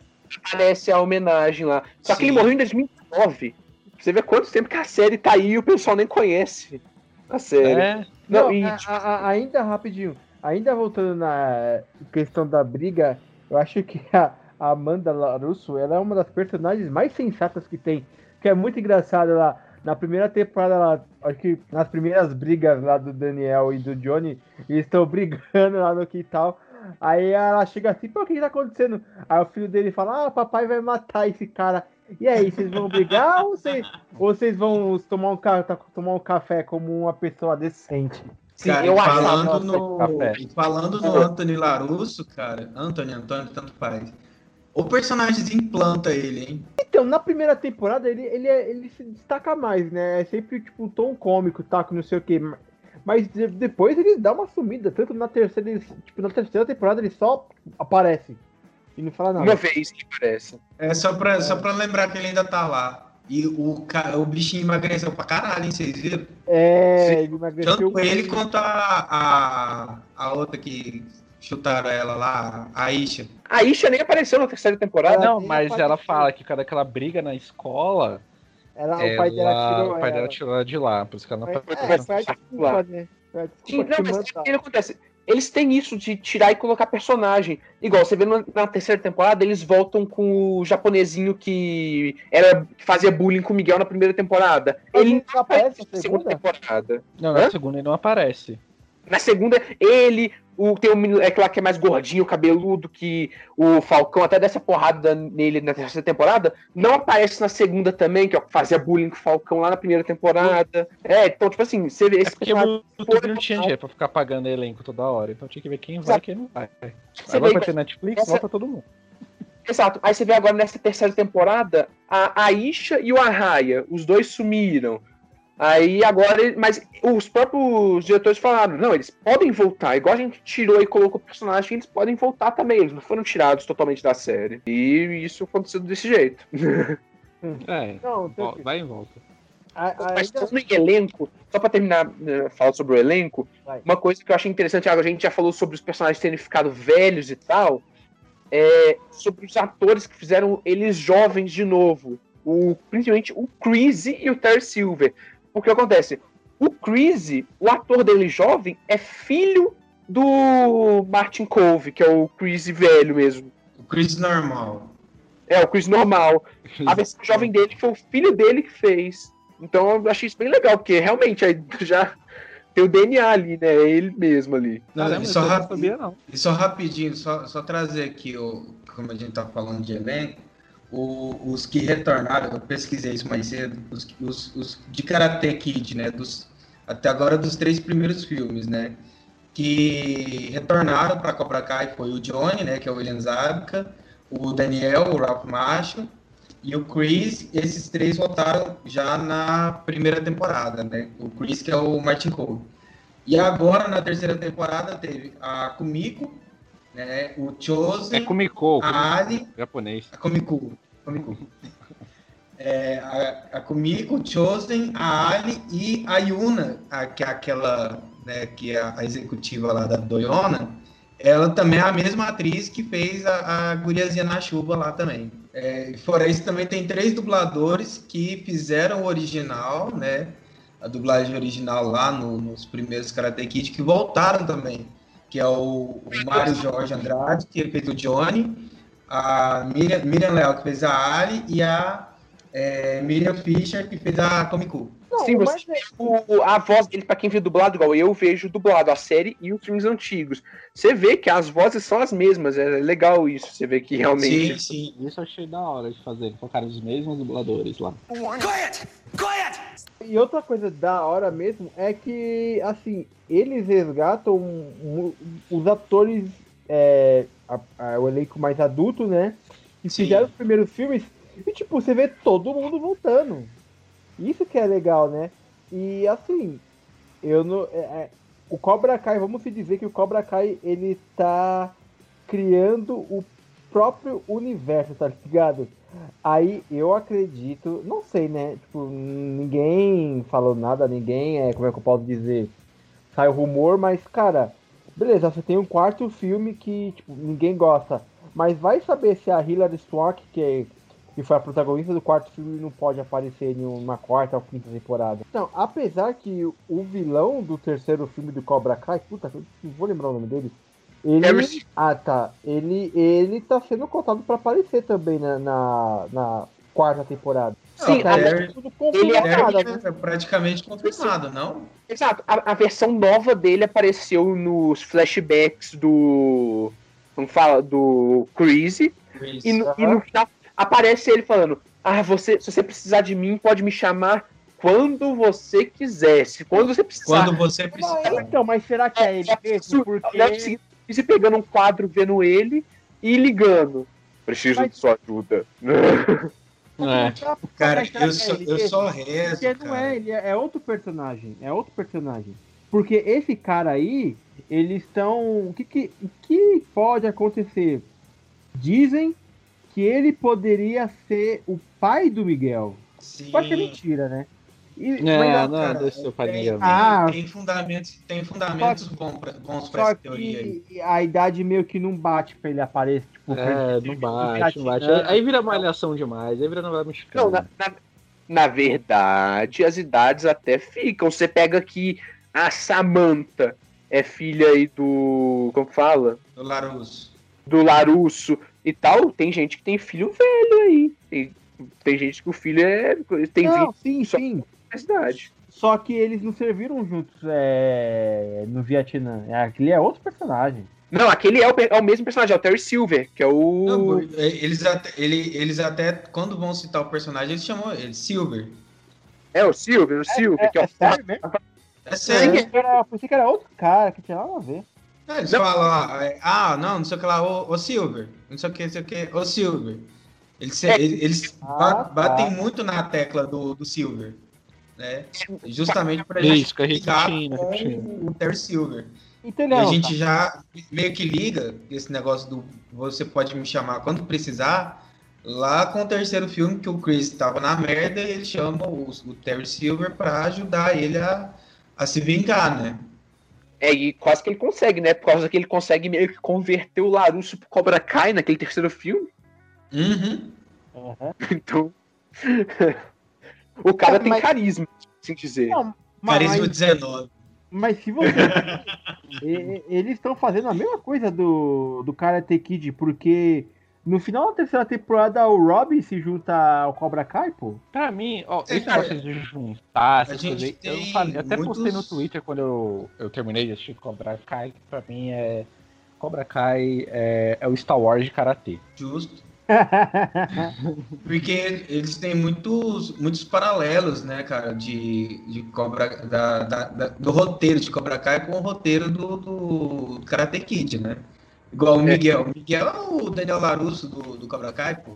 Parece a homenagem lá. Só que Sim. ele morreu em 2009. Você vê quanto tempo que a série tá aí e o pessoal nem conhece a série. É, Não, Não, e, a- tipo, a- a- ainda rapidinho, ainda voltando na questão da briga, eu acho que a a Amanda Larusso, ela é uma das personagens mais sensatas que tem, que é muito engraçada lá. Na primeira temporada, lá, acho que nas primeiras brigas lá do Daniel e do Johnny, eles estão <laughs> brigando lá no quintal. Aí ela chega assim, pô, o que, que tá acontecendo? Aí o filho dele fala, ah, papai vai matar esse cara. E aí, vocês vão brigar ou vocês, ou vocês vão tomar um, ca- tomar um café como uma pessoa decente? sim, Cara, eu falando no, Café. falando no Anthony Larusso, cara, Anthony, Antônio, tanto faz. O personagem implanta ele, hein? Então, na primeira temporada, ele, ele, é- ele se destaca mais, né? É sempre tipo um tom cômico, tá? Que não sei o quê. Mas de- depois ele dá uma sumida. Tanto na terceira, ele- tipo, na terceira temporada ele só aparece. E não fala nada. Uma vez que parece. É só pra, só pra lembrar que ele ainda tá lá. E o, o bichinho emagreceu pra caralho, hein? Vocês viram? É, ele emagreceu. Tanto ele quanto a, a, a outra que chutaram ela lá, a Isha. A Isha nem apareceu na terceira temporada. não, tem mas a parte ela fala que cada aquela briga na escola, Ela, o pai dela ela- tirou o pai dela ela. tirou ela de lá, por isso que ela não É, aparece. é, desculpa, né? É, Sim, desculpa não, mas o que acontece? Eles têm isso de tirar e colocar personagem. Igual, você vê na, na terceira temporada, eles voltam com o japonesinho que era que fazia bullying com o Miguel na primeira temporada. Mas Ele não aparece na na segunda segunda? temporada. Não, na Hã? segunda ele não aparece. Na segunda, ele, o, tem um é lá que é mais gordinho, cabeludo, que o Falcão até dessa porrada nele na terceira temporada, não aparece na segunda também, que é o que fazia bullying com o Falcão lá na primeira temporada. É, então, tipo assim, você vê É esse porque personagem- o YouTube não tinha dinheiro pra ficar pagando elenco toda hora. Então tinha que ver quem vai e quem não vai. você Agora vai ter Netflix, essa- volta todo mundo. Exato. Aí você vê agora nessa terceira temporada, a Aisha e o Arraia, os dois sumiram. Aí agora, mas os próprios diretores falaram, não, eles podem voltar, igual a gente tirou e colocou o personagem, eles podem voltar também, eles não foram tirados totalmente da série. E isso aconteceu desse jeito. <laughs> É, Não, tem- vai em volta. a- Mas ainda- falando em elenco, só pra terminar, né, falar sobre o elenco, Vai. uma coisa que eu achei interessante, a gente já falou sobre os personagens terem ficado velhos e tal, é sobre os atores que fizeram eles jovens de novo. O, principalmente o Creasy e o Terry Silver. Porque acontece, o Creasy, o ator dele jovem, é filho do Martin Cove, que é o Creasy velho mesmo. O Chris normal. É, o Chris normal. A versão jovem dele foi o filho dele que fez. Então eu achei isso bem legal, porque realmente aí <laughs> já tem o DNA ali, né? É ele mesmo ali. Não, Caramba, e isso só não sabia, não. E só rapidinho, só, só trazer aqui, o, como a gente tá falando de elenco, o- os que retornaram, eu pesquisei isso mais cedo, os, os, os de Karate Kid, né? Dos, até agora dos três primeiros filmes, né? Que retornaram para Cobra Kai foi o Johnny, né? Que é o William Zabka, o Daniel, o Ralph Macho e o Chris. Esses três voltaram já na primeira temporada, né? O Chris que é o Martin Cole. E agora na terceira temporada teve a Kumiko, né? O É Chosen, Kumiko, a Ali, japonês. a Komiku. Komiku. É, a, a Kumiko, o Chosen, a Ali e a Yuna, a, que é aquela, né, que é a executiva lá da Doyona, ela também é a mesma atriz que fez a, a guriazinha na chuva lá também. É, fora isso, também tem três dubladores que fizeram o original, né, a dublagem original lá no- nos primeiros Karate Kid, que voltaram também, que é o, Mário Jorge Andrade, que fez o Johnny, a Miriam, Miriam Leal, que fez a Ali, e a é, Miriam Fischer, que fez a Comic-Con. Não, Sim, mas você- O, a voz dele, pra quem viu dublado, igual eu vejo dublado a série e os filmes antigos. Você vê que as vozes são as mesmas, é legal isso. Você vê que realmente. Sim, sim. Isso eu achei da hora de fazer. Colocaram os mesmos dubladores lá. Quiet! Quiet! E outra coisa da hora mesmo é que, assim, eles resgatam um- um- os atores, é, a- a- o elenco mais adulto, né? Que Sim. fizeram os primeiros filmes e, tipo, você vê todo mundo voltando. Isso que é legal, né? E, assim, eu não... é- é, o Cobra Kai, vamos se dizer que o Cobra Kai, ele tá criando o próprio universo, tá ligado? Aí eu acredito, não sei, né? Tipo, ninguém falou nada, ninguém é, como é que eu posso dizer? Sai o rumor, mas, cara, beleza, você tem um quarto filme que, tipo, ninguém gosta. Mas vai saber se a Hilary Swank, que, é- que foi a protagonista do quarto filme, não pode aparecer em uma quarta ou quinta temporada. Então, apesar que o vilão do terceiro filme do Cobra Kai, puta, eu não vou lembrar o nome dele. Ele, ah, tá. Ele, ele tá sendo contado pra aparecer também na, na, na quarta temporada. Sim, Só que a- aí é Harry- tudo ele é confirmado, né? É praticamente confirmado, não? Exato. A, a versão nova dele apareceu nos flashbacks do. Como fala? Do Crazy. E no, e no final aparece ele falando: Ah, você, se você precisar de mim, pode me chamar quando você quiser. Se quando você precisar. Quando você precisar. então, mas será que é ele É, mesmo? Porque. Deve seguir Crazy pegando um quadro, vendo ele e ligando. Preciso Mas- de sua ajuda. <laughs> É. Cara, eu que é só, eu só rezo, Porque não cara. é ele, é é outro personagem. É outro personagem. Porque esse cara aí, eles estão. O que, que, o que pode acontecer? Dizem que ele poderia ser o pai do Miguel. Sim. Pode ser mentira, né? E, É, mas, não, cara, deixa eu. Tem, Ah. tem fundamentos, tem fundamentos bons pra, bons pra só essa teoria aí. a idade meio que não bate pra ele aparecer. Tipo, É, não bate, não bate. Aí vira malhação demais, aí vira novela mexicana. Não, na, na, na verdade, as idades até ficam. Você pega aqui a Samantha é filha aí do. Como fala? Do Larusso. Do Larusso e tal. Tem gente que tem filho velho aí. Tem, tem gente que o filho é. Tem Não, 20 sim, só- sim. cidade. Só que eles não serviram juntos é, no Vietnã. Aquele é outro personagem. Não, aquele é o, é o mesmo personagem, é o Terry Silver, que é o. Não, eles, até, ele- eles até, quando vão citar o personagem, eles chamam ele Silver. É o Silver, o Silver, que é o. sério mesmo? É sério. eu pensei que era outro cara, que tinha nada a ver. É, eles Não. falam é, ah, não, não sei o que lá, ô, ô Silver, não sei o que, não sei o que, ô Silver. Eles, se- É. eles, eles Ah, tá. batem muito na tecla do, do Silver, né? Justamente pra Isso, gente que a gente ligar tinha, com o Terry Silver. Então E é a gente cara. já meio que liga esse negócio do você pode me chamar quando precisar. Lá com o terceiro filme, que o Chris estava na merda, e ele chama o, o Terry Silver para ajudar ele a, a se vingar, né? É, e quase que ele consegue, né? Por causa que ele consegue meio que converter o Larusso pro Cobra Kai naquele terceiro filme. Uhum. Aham. <laughs> Então. o cara É, tem mas- carisma, assim dizer. Não, mas, Carisma 19. mas se você. <laughs> Eles estão fazendo a mesma coisa do, do Karate Kid, porque no final da terceira temporada o Robin se junta ao Cobra Kai, pô. Pra mim, ó, É, esse negócio de juntar essas coisas eu até postei no muitos- Twitter quando eu, eu terminei de assistir Cobra Kai, que pra mim é. Cobra Kai é, é o Star Wars de Karatê. Justo. <laughs> Porque eles têm muitos, muitos paralelos, né, cara, de, de Cobra, da, da- da- do roteiro de Cobra Kai com o roteiro do, do Karate Kid, né? Igual o Miguel. O Miguel é o Daniel Larusso do, do Cobra Kai, pô.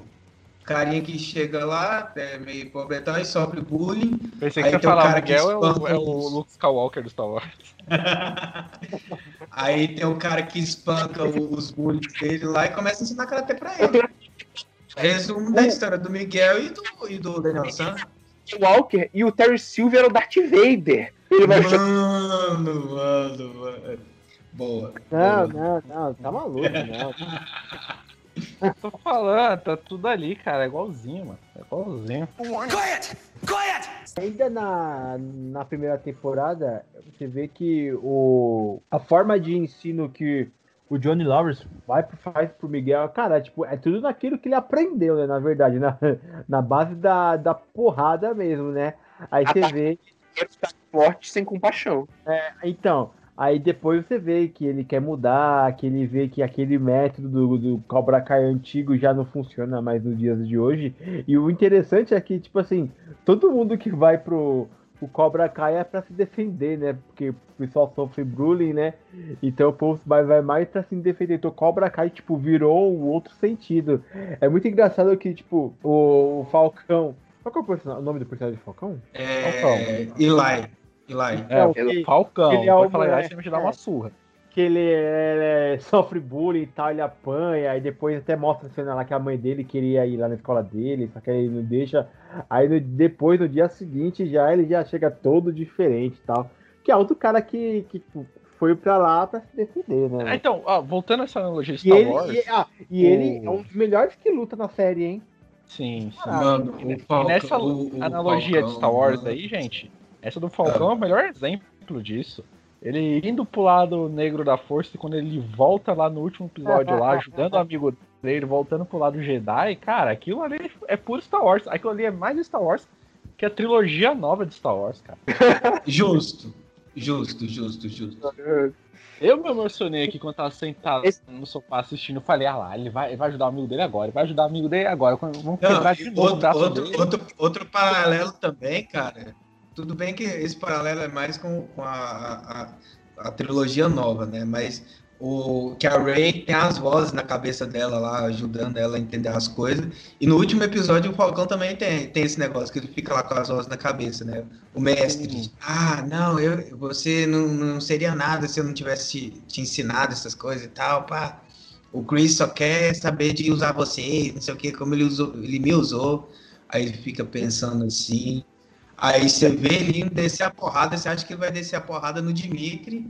Carinha que chega lá, é meio pobretão e sofre bullying. Pensei Aí que você ia tem o falar, o cara que Miguel é o, é o Luke Skywalker do Star Wars. <laughs> Aí tem o cara que espanca os bullies dele lá e começa a ensinar karatê pra ele. Resumo da história do Miguel e do, e do Daniel San. O Walker e o Terry Silver é o Darth Vader. Ele vai Mano, mano, mano. Boa. Não, boa. não, não, tá maluco, não. <laughs> Tô falando, tá tudo ali, cara. É igualzinho, mano. É igualzinho. Quiet! Quiet! Ainda na, na primeira temporada, você vê que o, a forma de ensino que o Johnny Lawrence vai pro, faz pro Miguel, cara, tipo, é tudo naquilo que ele aprendeu, né? Na verdade, na, na base da, da porrada mesmo, né? Aí você vê forte sem compaixão. Então, aí depois você vê que ele quer mudar, que ele vê que aquele método do, do Cobra Kai antigo já não funciona mais nos dias de hoje. E o interessante é que, tipo assim, todo mundo que vai pro o Cobra Kai é pra se defender, né? Porque o pessoal sofre bullying, né? Então o povo vai, vai mais pra se defender. Então o Cobra Kai, tipo, virou um outro sentido. É muito engraçado que, tipo, o, o Falcão. Qual é o, o nome do personagem do Falcão? É, Eli. Eli. É, o que- Falcão. ele é Pode o falar, moleque, aí você me dá é. uma surra. que ele, ele sofre bullying e tal, ele apanha, aí depois até mostra a cena lá que a mãe dele queria ir lá na escola dele, só que ele não deixa. Aí no- depois, no dia seguinte, já ele já chega todo diferente e tal. Que é outro cara que, que foi pra lá pra se defender, né? Ah, então, ó, voltando a essa analogia de Star ele, Wars. e, ah, e o- ele é um dos melhores que luta na série, hein? Sim, sim. Mano, E o Falcão, nessa o- o analogia de Falcão, Star Wars mano. aí, gente, essa do Falcão é o melhor exemplo disso. Ele indo pro lado negro da força e quando ele volta lá no último episódio lá, <laughs> ajudando o amigo dele, voltando pro lado Jedi, cara, aquilo ali é puro Star Wars. Aquilo ali é mais Star Wars que a trilogia nova de Star Wars, cara. <laughs> Justo. Justo, justo, justo. Eu me emocionei aqui quando tava sentado Esse- no sofá assistindo, falei, ah lá, ele vai, ele vai ajudar o amigo dele agora, ele vai ajudar o amigo dele agora, vamos quebrar de novo o outro, braço outro, dele. outro, outro paralelo também, cara. Tudo bem que esse paralelo é mais com, com a, a, a trilogia nova, né? Mas o que a Ray tem as vozes na cabeça dela lá, ajudando ela a entender as coisas. E no último episódio o Falcão também tem, tem esse negócio, que ele fica lá com as vozes na cabeça, né? O mestre. Ah, não, eu, você não, não seria nada se eu não tivesse te, te ensinado essas coisas e tal, pá. O Chris só quer saber de usar você, não sei o que, como ele, usou, ele me usou. Aí ele fica pensando assim. Aí você vê ele indo descer a porrada, você acha que ele vai descer a porrada no Dimitri,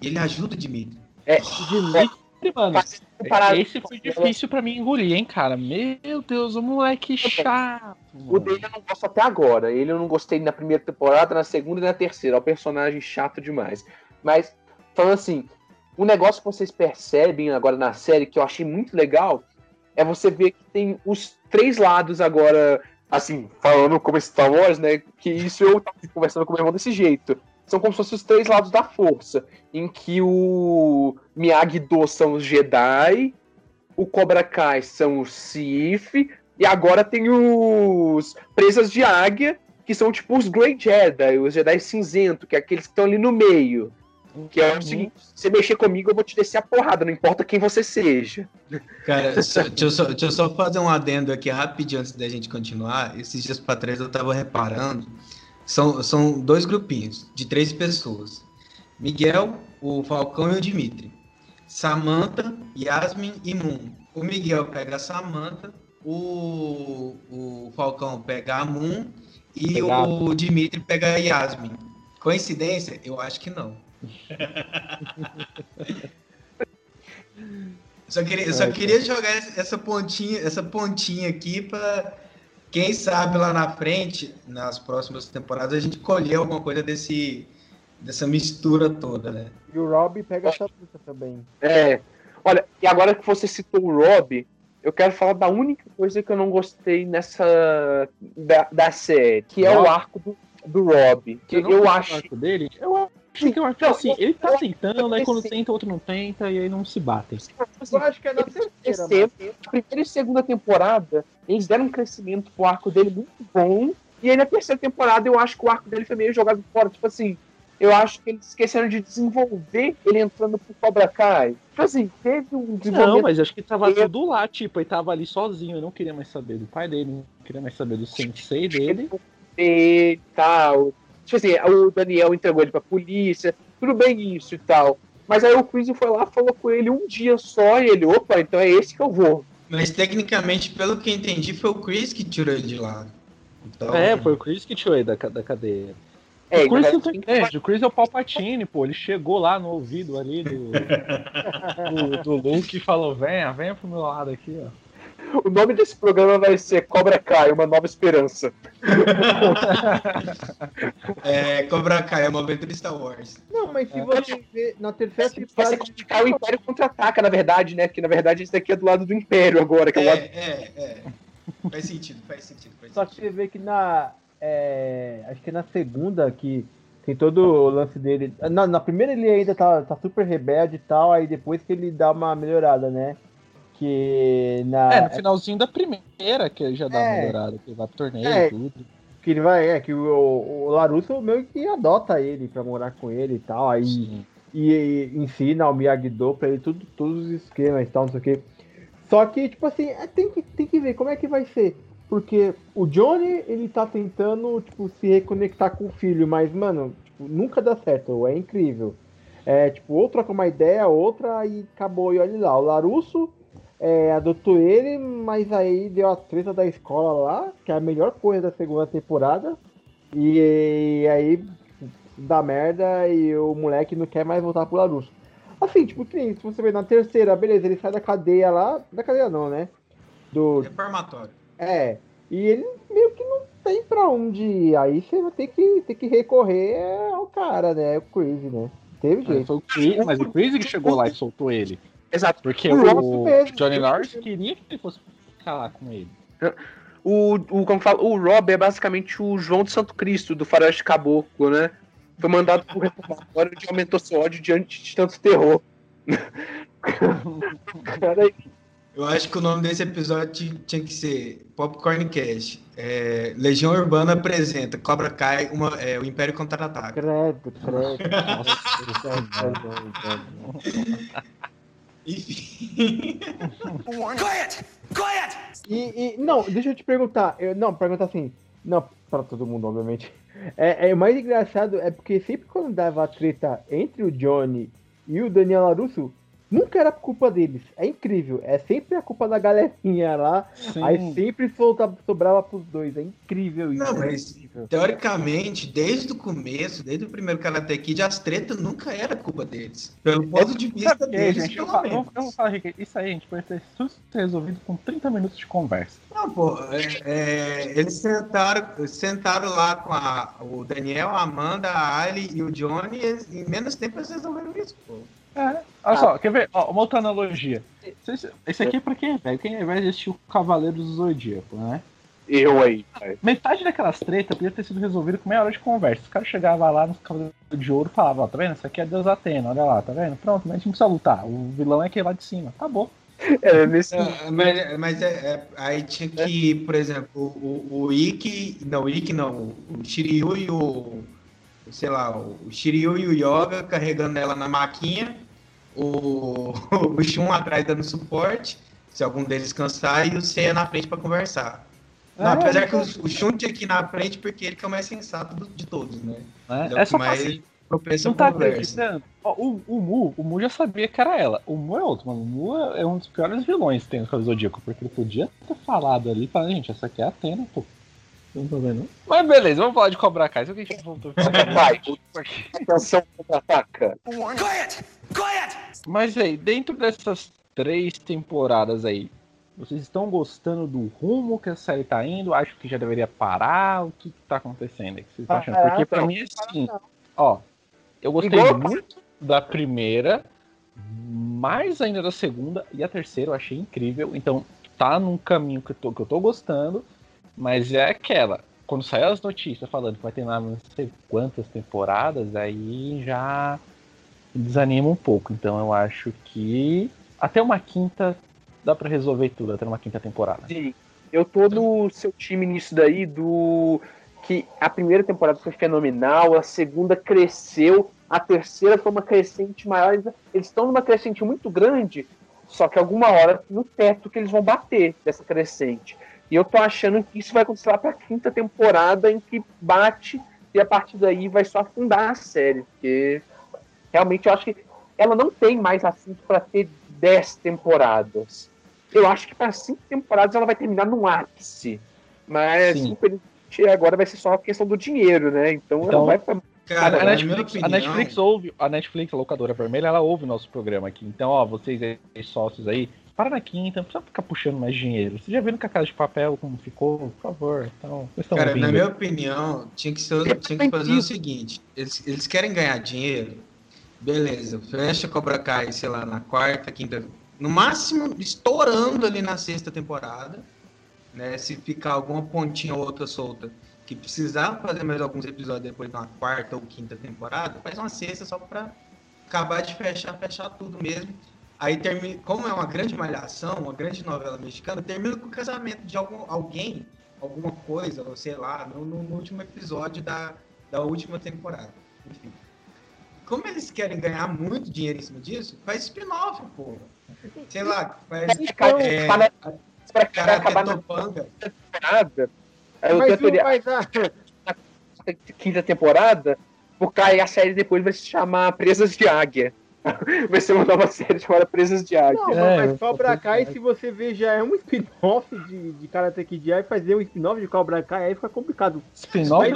e ele ajuda o Dimitri. Dimitri, mano, Fazendo um paralelo- esse foi difícil pra mim engolir, hein, cara. Meu Deus, o moleque chato. O dele eu não gosto até agora. Ele eu não gostei na primeira temporada, na segunda e na terceira. É um personagem chato demais. Mas, falando assim, um negócio que vocês percebem agora na série que eu achei muito legal é você ver que tem os três lados agora, assim, falando como Star Wars, né? Que isso eu conversando com meu irmão desse jeito. São como se fossem os três lados da força, em que o Miyagi-Do são os Jedi, o Cobra Kai são os Sith, e agora tem os Presas de Águia, que são tipo os Grey Jedi, os Jedi cinzento, que é aqueles que estão ali no meio. Que é o Uhum. seguinte, se você mexer comigo, eu vou te descer a porrada, não importa quem você seja. Cara, só- deixa, eu só, deixa eu só fazer um adendo aqui rapidinho antes da gente continuar. Esses dias pra trás eu tava reparando. São, são dois grupinhos de três pessoas: Miguel, o Falcão e o Dimitri. Samantha, Yasmin e Moon. O Miguel pega a Samantha, o, o Falcão pega a Moon e Pegado. o Dimitri pega a Yasmin. Coincidência? Eu acho que não. Só queria, eu só queria jogar essa pontinha, essa pontinha aqui para quem sabe lá na frente, nas próximas temporadas, a gente colher alguma coisa desse dessa mistura toda, né? E o Rob pega essa luta também. É. Olha, e agora que você citou o Rob, eu quero falar da única coisa que eu não gostei nessa. da, da série, que é o arco do, do Rob. Que eu do acho. arco dele, eu acho que eu acho Não, assim, eu- ele tá eu- tentando, aí quando tenta, outro não tenta, e aí não se batem. assim, Eu acho que é na eles terceira. A primeira e segunda temporada, eles deram um crescimento pro arco dele muito bom. E aí na terceira temporada eu acho que o arco dele foi meio jogado fora. Tipo assim, eu acho que eles esqueceram de desenvolver ele entrando pro Cobra Kai. Tipo assim, teve um Não, desenvolvimento. mas acho que tava Eu- tudo lá, tipo, ele tava ali sozinho, eu não queria mais saber do pai dele, não queria mais saber do sensei dele. e tal. Tipo assim, o Daniel entregou ele pra polícia, tudo bem isso e tal. Mas aí o Chris foi lá, falou com ele um dia só, e ele, opa, então é esse que eu vou. Mas tecnicamente, pelo que eu entendi, foi o Chris que tirou ele de lá. Então, É, foi o Chris que tirou ele da, da cadeia. É, o Chris não tem crédito, o Chris é o Palpatine, pô. Ele chegou lá no ouvido ali do, <laughs> do, do Luke e falou: venha, venha pro meu lado aqui, ó. O nome desse programa vai ser Cobra Kai, uma nova esperança. <laughs> é, Cobra Kai é uma aventura Star Wars. Não, mas se você ver na terceira Vai ser temporada. Cobra Kai, o Império contra-ataca, na verdade, né? Porque na verdade esse daqui é do lado do Império agora, que é, É, lado. é, é. Faz sentido, faz sentido. Faz Só que você vê que na. é, acho que é na segunda que tem todo o lance dele. Na, na primeira ele ainda tá, tá super rebelde e tal, aí depois que ele dá uma melhorada, né? Que na. É, no finalzinho da primeira, que ele já dá uma É. melhorada, que ele vai pro torneio É. e tudo. Que ele vai, é, que o, o Larusso meio que adota ele pra morar com ele e tal, aí Sim. e, e ensina o Miyagi-Do pra ele tudo, todos os esquemas e tal, não sei o que. Só que, tipo assim, é, tem, que, tem que ver como é que vai ser. Porque o Johnny, ele tá tentando, tipo, se reconectar com o filho, mas, mano, tipo, nunca dá certo, é incrível. É, tipo, ou troca uma ideia, outra e acabou, e olha lá. O Larusso é, adotou ele, mas aí deu a treta da escola lá, que é a melhor coisa da segunda temporada. E, aí dá merda e o moleque não quer mais voltar pro Larusso. Assim, tipo, que se você ver na terceira, beleza, ele sai da cadeia lá. Da cadeia não, né? Do. Reformatório. É. E ele meio que não tem pra onde ir. Aí você vai ter que, ter que recorrer ao cara, né? O Crazy, né? Teve Mas jeito. foi o Chris, mas o Chris que chegou lá e soltou ele. Exato. Porque O o, mesmo. Johnny Norris queria que ele fosse ficar lá com ele. O, o, como fala, o Rob é basicamente o João de Santo Cristo, do Faroeste Caboclo, né? Foi mandado pro reformatório e aumentou seu ódio diante de tanto terror. <laughs> Cara, Eu acho que o nome desse episódio ti- tinha que ser Popcorn Cast. É, Legião Urbana apresenta Cobra Kai, uma, é, o Império Contra-Ataca. Credo, credo. <laughs> Enfim. <laughs> Quiet! Quiet! E, e- não, deixa eu te perguntar. Eu, não, perguntar assim. Não, pra todo mundo, obviamente. É, é, o mais engraçado é porque sempre quando dava a treta entre o Johnny e o Daniel Larusso, nunca era culpa deles. É incrível. É sempre a culpa da galerinha lá. Sim. Aí sempre solta, sobrava pros dois. É incrível isso. Não, é mas incrível. teoricamente, desde o começo, desde o primeiro Karate Kid, as tretas nunca era culpa deles. Pelo ponto de vista deles, gente? Eu, pelo eu, menos. eu vou falar, Rick, isso aí a gente pode ter resolvido com 30 minutos de conversa. Não, pô, é, é, eles sentaram, sentaram lá com a, o Daniel, a Amanda, a Ali e o Johnny, e em menos tempo eles resolveram isso, pô. É, olha só, quer ver? Ó, uma outra analogia. Esse, aqui é pra quem é velho, quem é velho assistiu Cavaleiros do Zodíaco, né? Eu aí, cara. Metade daquelas tretas podia ter sido resolvida com meia hora de conversa. Os caras chegavam lá nos Cavaleiros de Ouro e falavam, ó, tá vendo? Isso aqui é Deus Atena, olha lá, tá vendo? Pronto, mas a gente não precisa lutar. O vilão é aquele lá de cima. Acabou. É, nesse. É, mas mas é, é- aí tinha que, por exemplo, o, o, o Ikki, não, o Ikki não, o Shiryu e o, sei lá, o Shiryu e o Yoga carregando ela na maquinha, o, <laughs> o Shun atrás dando suporte, se algum deles cansar, e o Seiya na frente para conversar. Não, É, apesar que o, o Shun tinha que ir na frente porque ele que é o mais sensato do- de todos, né? é, É o que só mais assim. propenso Não tá conversa. acreditando? Ó, o, o Mu, o Mu já sabia que era ela. O Mu é outro, mano. O Mu é é um dos piores vilões que tem no Zodíaco, porque ele podia ter falado ali, falando, gente, essa aqui é a Atena, pô. Não tô vendo. Mas beleza, vamos falar de Cobra Kai. Isso que a gente voltou pra Vai, atenção contra-ataca. Quiet! Quiet! Mas aí, dentro dessas três temporadas aí, vocês estão gostando do rumo que a série tá indo? Acho que já deveria parar? O que, que tá acontecendo? aí? O que vocês estão achando? Parar, Porque pra não. mim é assim, ó, eu gostei Igual- muito da primeira, mais ainda da segunda e a terceira eu achei incrível. Então tá num caminho que eu tô, que eu tô gostando, mas é aquela. Quando saiu as notícias falando que vai ter não sei quantas temporadas, aí já desanima um pouco. Então eu acho que até uma quinta dá pra resolver tudo, até uma quinta temporada. Sim, eu tô no seu time nisso daí do que a primeira temporada foi fenomenal, a segunda cresceu, a terceira foi uma crescente maior. Eles estão numa crescente muito grande, só que alguma hora no teto que eles vão bater dessa crescente. E eu tô achando que isso vai acontecer lá pra quinta temporada em que bate e a partir daí vai só afundar a série, porque realmente eu acho que ela não tem mais assunto pra ter 10 temporadas. Eu acho que para cinco temporadas ela vai terminar no ápice. Mas, Sim. infelizmente, agora vai ser só a questão do dinheiro, né? Então, Então, ela vai pra... Cara, a, Netflix, a opinião, Netflix ouve, a Netflix, a locadora vermelha, ela ouve o nosso programa aqui. Então, ó, vocês aí, sócios aí, para na quinta, não precisa ficar puxando mais dinheiro. Vocês já viram com a casa de papel como ficou? Por favor, então, Cara, ouvindo. na minha opinião, tinha que, ser, tinha que fazer o seguinte: eles, eles querem ganhar dinheiro, beleza, fecha Cobra Kai, sei lá, na quarta, quinta, no máximo estourando ali na sexta temporada, né? Se ficar alguma pontinha ou outra solta, que precisar fazer mais alguns episódios depois na quarta ou quinta temporada, faz uma sexta só pra acabar de fechar, fechar tudo mesmo. Aí termina, como é uma grande malhação, uma grande novela mexicana, termina com o casamento de algum, alguém alguma coisa, ou sei lá, no, no- último episódio da, da última temporada. Enfim. Como eles querem ganhar muito dinheiro em cima disso, faz spin-off, pô. Sei lá, faz. Então, é, para- pra Karate acabar na Topanga. temporada. Aí eu Mas teoria, mas, ah, a quinta temporada, porque aí a série depois vai se chamar Presas de Águia. Vai ser uma nova série chamada Presas de Águia. Não, É, mas Cobra Kai, se você ver, já é um spin-off de, de Karate Kid. Aí fazer um spin-off de Cobra Kai, aí fica complicado. Spin-off Mas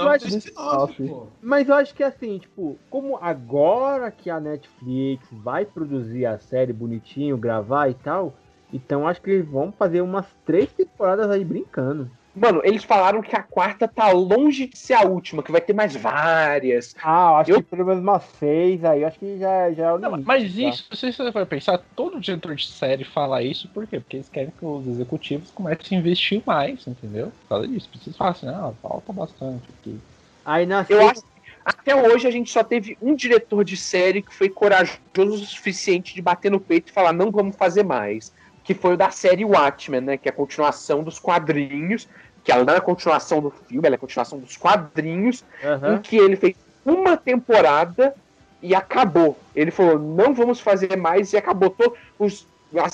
pô. Mas eu acho que assim, tipo, como agora que a Netflix vai produzir a série bonitinho, gravar e tal, então acho que eles vão fazer umas três temporadas aí brincando. Mano, eles falaram que a quarta tá longe de ser a última, que vai ter mais várias. Ah, eu acho Eu- que pelo menos umas seis aí, acho que já, já é o Não, limite. mas tá? isso, se você for pensar, todo diretor de série fala isso, por quê? Porque eles querem que os executivos comecem a investir mais, entendeu? Por causa disso. Precisa falar assim, ah, falta bastante aqui. Aí na Eu acho que até hoje a gente só teve um diretor de série que foi corajoso o suficiente de bater no peito e falar não vamos fazer mais. Que foi o da série Watchmen, né? Que é a continuação dos quadrinhos. Que ela não é a continuação do filme, ela é a continuação dos quadrinhos. Aham. Em que ele fez uma temporada e acabou. Ele falou, não vamos fazer mais e acabou. Todo, os,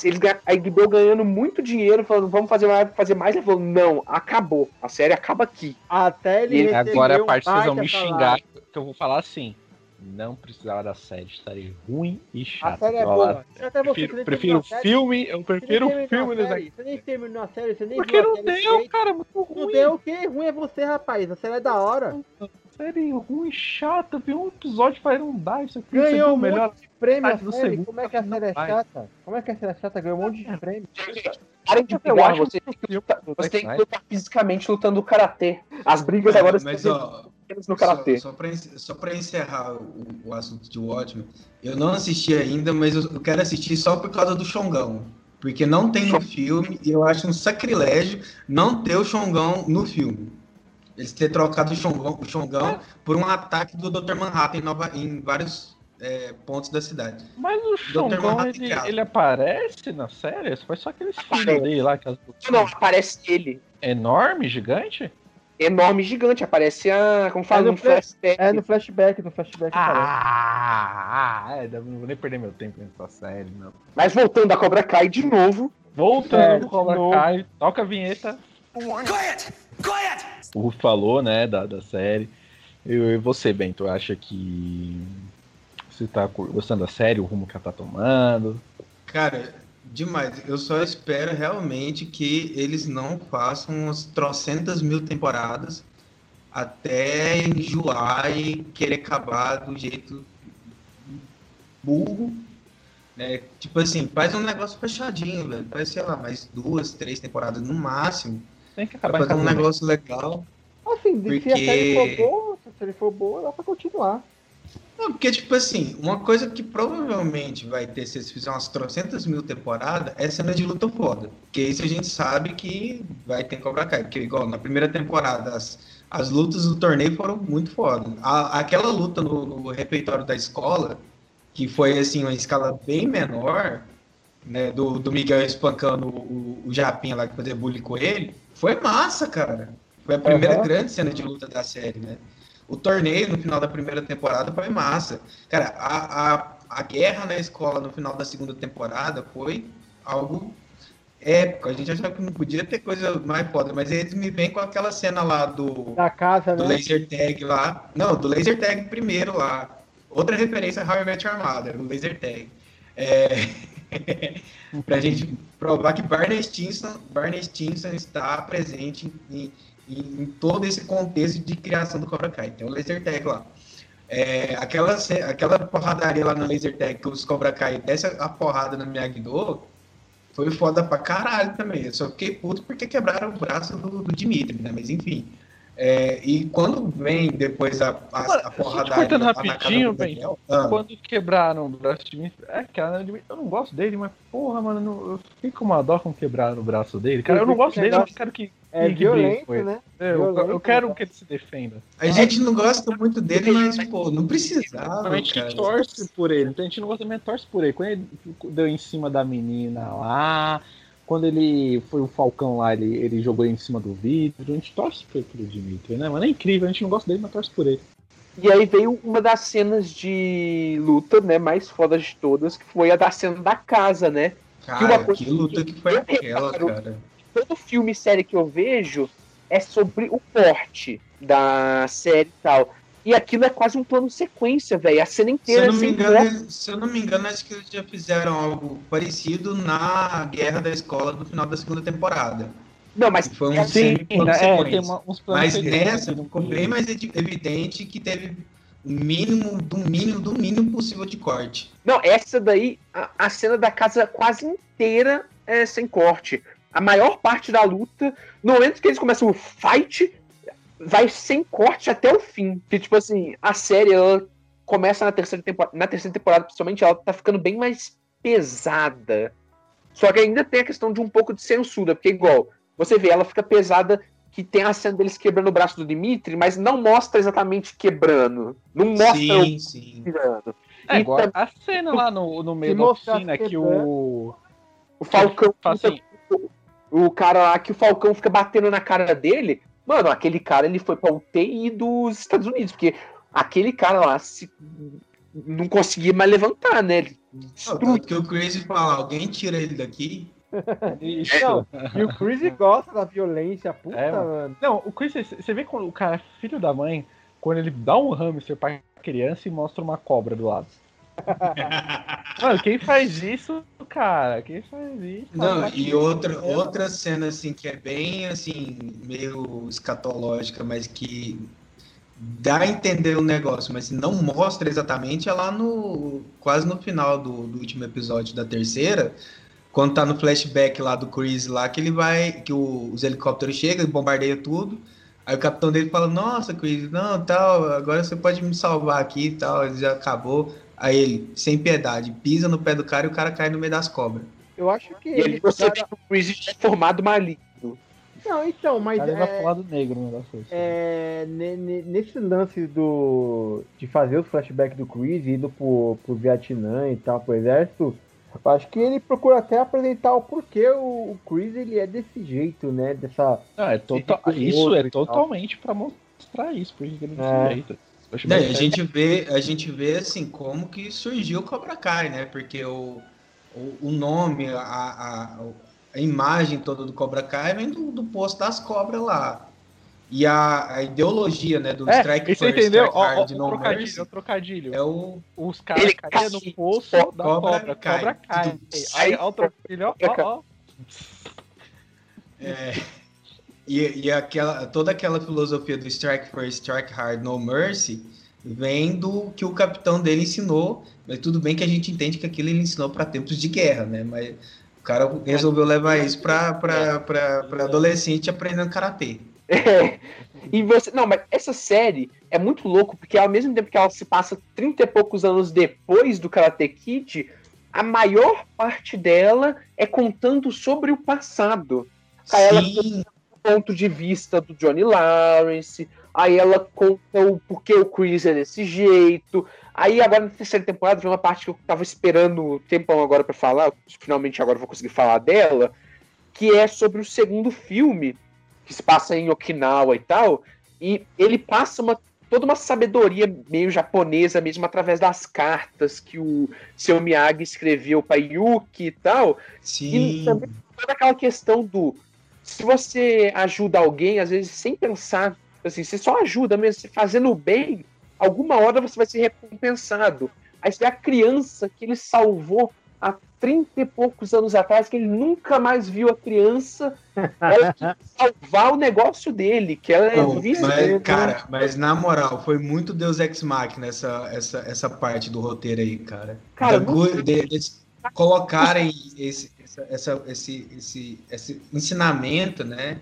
eles, a HBO ganhando muito dinheiro, falando, vamos fazer mais, fazer mais. Ele falou, não, acabou. A série acaba aqui. Até ele E recebeu Agora é a parte que vocês vão me salário. xingar, que eu vou falar assim. Não precisava da série, estaria ruim e A chato. série é Olha lá, boa. Até você, Prefiro, prefiro a série, filme, eu prefiro o filme a série, Você nem terminou a série, você nem Porque viu a não série deu, direito. cara, muito Não ruim. deu o quê? Ruim é você, rapaz. A série é da hora. Série ruim, chata. Vi um episódio não dá isso aqui. Ganhou é um o melhor. monte de prêmio a série. segundo, Como é que a série é chata? Como é que a série é chata? Ganhou um monte de prêmio. Parem de brigar, acho você tem que que lutar, você tem que lutar fisicamente lutando karatê. As brigas agora mas, ó, apenas no karatê. Só, só, pra encerrar o, o assunto de Watchmen, eu não assisti ainda, mas eu quero assistir só por causa do Xongão. Porque não tem no filme e eu acho um sacrilégio não ter o Xongão no filme. Eles ter trocado o Xongão, o Xongão por um ataque do Dr. Manhattan em, Nova- em vários é, pontos da cidade. Mas o Xongão, ele, criado. ele aparece na série? Foi só filhos Aparece. dele lá, aquelas Não, aparece ele. enorme, gigante? Enorme, gigante. Aparece a. Como fala? É no um flashback. É no flashback, no flashback. Ah, ah, é, não vou nem perder meu tempo nessa série, não. Mas voltando a Cobra Kai de novo. Voltando É, Cobra novo. Kai, toca a vinheta. Quiet! Quiet! O Ru falou, né, da, da série. Eu, e você, Bento, acha que você tá gostando da série, o rumo que ela tá tomando? Cara, demais. Eu só espero realmente que eles não façam umas trocentas mil temporadas até enjoar e querer acabar do jeito burro. Né? Tipo assim, faz um negócio fechadinho, velho. Faz, sei lá, mais duas, três temporadas no máximo. Tem que Pra acabar fazer um casamento. negócio legal. Assim, se a Porque- série for boa, se a série for boa, dá pra continuar. Não, porque, tipo assim, uma coisa que provavelmente vai ter se eles fizerem umas trocentas mil temporadas é cena de luta foda. Porque isso a gente sabe que vai ter Cobra Kai. Porque, igual, na primeira temporada, as, as lutas do torneio foram muito foda. A- aquela luta no, no refeitório da escola, que foi, assim, uma escala bem menor, né, do, do Miguel espancando o, o Japinha lá que fazia bullying com ele, foi massa, cara. Foi a primeira Aham. grande cena de luta da série, né? O torneio no final da primeira temporada foi massa. Cara, a, a, a guerra na escola no final da segunda temporada foi algo épico. A gente achava que não podia ter coisa mais foda, mas eles me vêm com aquela cena lá do, Da casa, do né? laser tag lá. Não, do laser tag primeiro lá. Outra referência a How I Met Your Mother, o laser tag. É... <laughs> pra gente provar que Barney Stinson, Barney Stinson está presente em, em, em todo esse contexto de criação do Cobra Kai. Tem o laser tag lá. É, aquela, aquela porradaria lá no laser tag que os Cobra Kai desce a porrada no Miyagi-Do foi foda pra caralho também. Eu só fiquei puto porque quebraram o braço do, do Dimitri, né? Mas enfim. É, e quando vem depois a, a, Agora, a só te cortando rapidinho, do bem, Daniel, ah, Quando quebraram o braço de mim, é, cara, eu não gosto dele, mas porra, mano, eu não- eu fiquei com uma dó com quebrar o braço dele. Cara, eu não gosto dele, eu não quero que. É que brigue com violento, ele. né? Eu, eu Violento, quero né? que ele se defenda. a gente não gosta muito dele, mas, pô, não precisava, a gente cara. torce por ele, então a gente não gosta também, torce por ele. Quando ele deu em cima da menina lá, quando ele foi o Falcão lá, ele, ele jogou em cima do vidro, a gente torce por pelo Dimitri, né? Mano, é incrível, a gente não gosta dele, mas torce por ele. E aí veio uma das cenas de luta, né, mais fodas de todas, que foi a da cena da casa, né? Cara, uma coisa que luta que foi eu aquela, reparo- cara. Todo filme e série que eu vejo é sobre o porte da série e tal. E aquilo é quase um plano sequência, velho. A cena Se inteira eu, não me sem engano, corte. se eu não me engano, acho que eles já fizeram algo parecido na Guerra da Escola do final da segunda temporada. Não, mas foi um é, semi plano é, sequência. tem uma- uns planos Mas nessa ficou bem mais evidente que teve o mínimo, do mínimo, do mínimo possível de corte. Não, essa daí, a, a cena da casa quase inteira é sem corte. A maior parte da luta, no momento que eles começam o fight, vai sem corte até o fim. Que, tipo assim, a série, ela começa na terceira temporada, na terceira temporada, principalmente, ela tá ficando bem mais pesada. Só que ainda tem a questão de um pouco de censura, porque igual, você vê, ela fica pesada que tem a cena deles quebrando o braço do Dimitri, mas não mostra exatamente quebrando. Não mostra sim, sim. o quebrando. É, igual tam- a cena lá no, no meio da oficina que o. O Falcão assim, o cara lá que o Falcão fica batendo na cara dele, mano, aquele cara ele foi pra UTI dos Estados Unidos, porque aquele cara lá se- não conseguia mais levantar, né? Ele destruiu. que o Crazy fala, alguém tira ele daqui. Isso. <laughs> Não, e o Chris gosta da violência, puta, É, mano. mano. Não, o Chris, você vê quando o cara é filho da mãe, quando ele dá um hamster pra criança e mostra uma cobra do lado. <laughs> Mano, quem faz isso, cara? Quem faz isso? Não, e outra, outra cena, assim, que é bem, assim, meio escatológica, mas que dá a entender o negócio, mas não mostra exatamente, é lá no, quase no final do, do último episódio da terceira, quando tá no flashback lá do Chris lá, que ele vai, que o- os helicópteros chegam e bombardeiam tudo, aí o capitão dele fala, nossa, Chris, não, tal, agora você pode me salvar aqui e tal, ele já acabou, aí ele, sem piedade, pisa no pé do cara e o cara cai no meio das cobras. Eu acho que E ele. você vê que o Chris é formado maligno. Não, então, mas. Cara, ele vai é- pro lado negro no negócio desse. É, ne- ne- nesse lance do de fazer os flashbacks do Chris indo pro, pro Vietnã e tal, pro exército, eu acho que ele procura até apresentar o porquê o, o Chris ele é desse jeito, né? Dessa. Não, é total, isso é tal. totalmente pra mostrar isso, porque ele não É. se jeito. Não, a gente vê, a gente vê assim como que surgiu o Cobra Kai, né? Porque o, o, o nome, a, a, a imagem toda do Cobra Kai vem do, do posto das cobras lá. E a, a ideologia, né, do É, Strike você First, entendeu? Strike Ó, ó, Hard, o trocadilho, Mercy, o trocadilho. é o... Os caras caem no poço cobra da cobra, cai. cobra cai. Aí, ó, o trocadilho, ó, ó, ó. É, e, e aquela, toda aquela filosofia do Strike First, Strike Hard, No Mercy vem do que o capitão dele ensinou. Mas tudo bem que a gente entende que aquilo ele ensinou para tempos de guerra, né? Mas o cara resolveu levar isso para adolescente aprendendo karatê. <laughs> É. E você. Não, mas essa série é muito louco, porque ao mesmo tempo que ela se passa 30 e poucos anos depois do Karate Kid, a maior parte dela é contando sobre o passado. Aí ela Sim, ponto de vista do Johnny Lawrence, aí ela conta o porquê o Chris é desse jeito. Aí agora na terceira temporada vem uma parte que eu tava esperando um tempão agora pra falar, finalmente agora eu vou conseguir falar dela, que é sobre o segundo filme, que se passa em Okinawa e tal, e ele passa uma toda uma sabedoria meio japonesa mesmo através das cartas que o seu Miyagi escreveu para Yuki e tal, sim. e também toda aquela questão do se você ajuda alguém, às vezes sem pensar, assim, você só ajuda mesmo, você fazendo o bem, alguma hora você vai ser recompensado. Aí você vê a criança que ele salvou há 30 e poucos anos atrás, que ele nunca mais viu a criança, ela que <laughs> salvar o negócio dele, que ela é vista. mas, cara, mas na moral, foi muito Deus Ex Machina essa, essa, essa parte do roteiro aí, cara. Cara, Da gu- de- eles colocarem esse, essa, essa- esse, esse, esse ensinamento, né?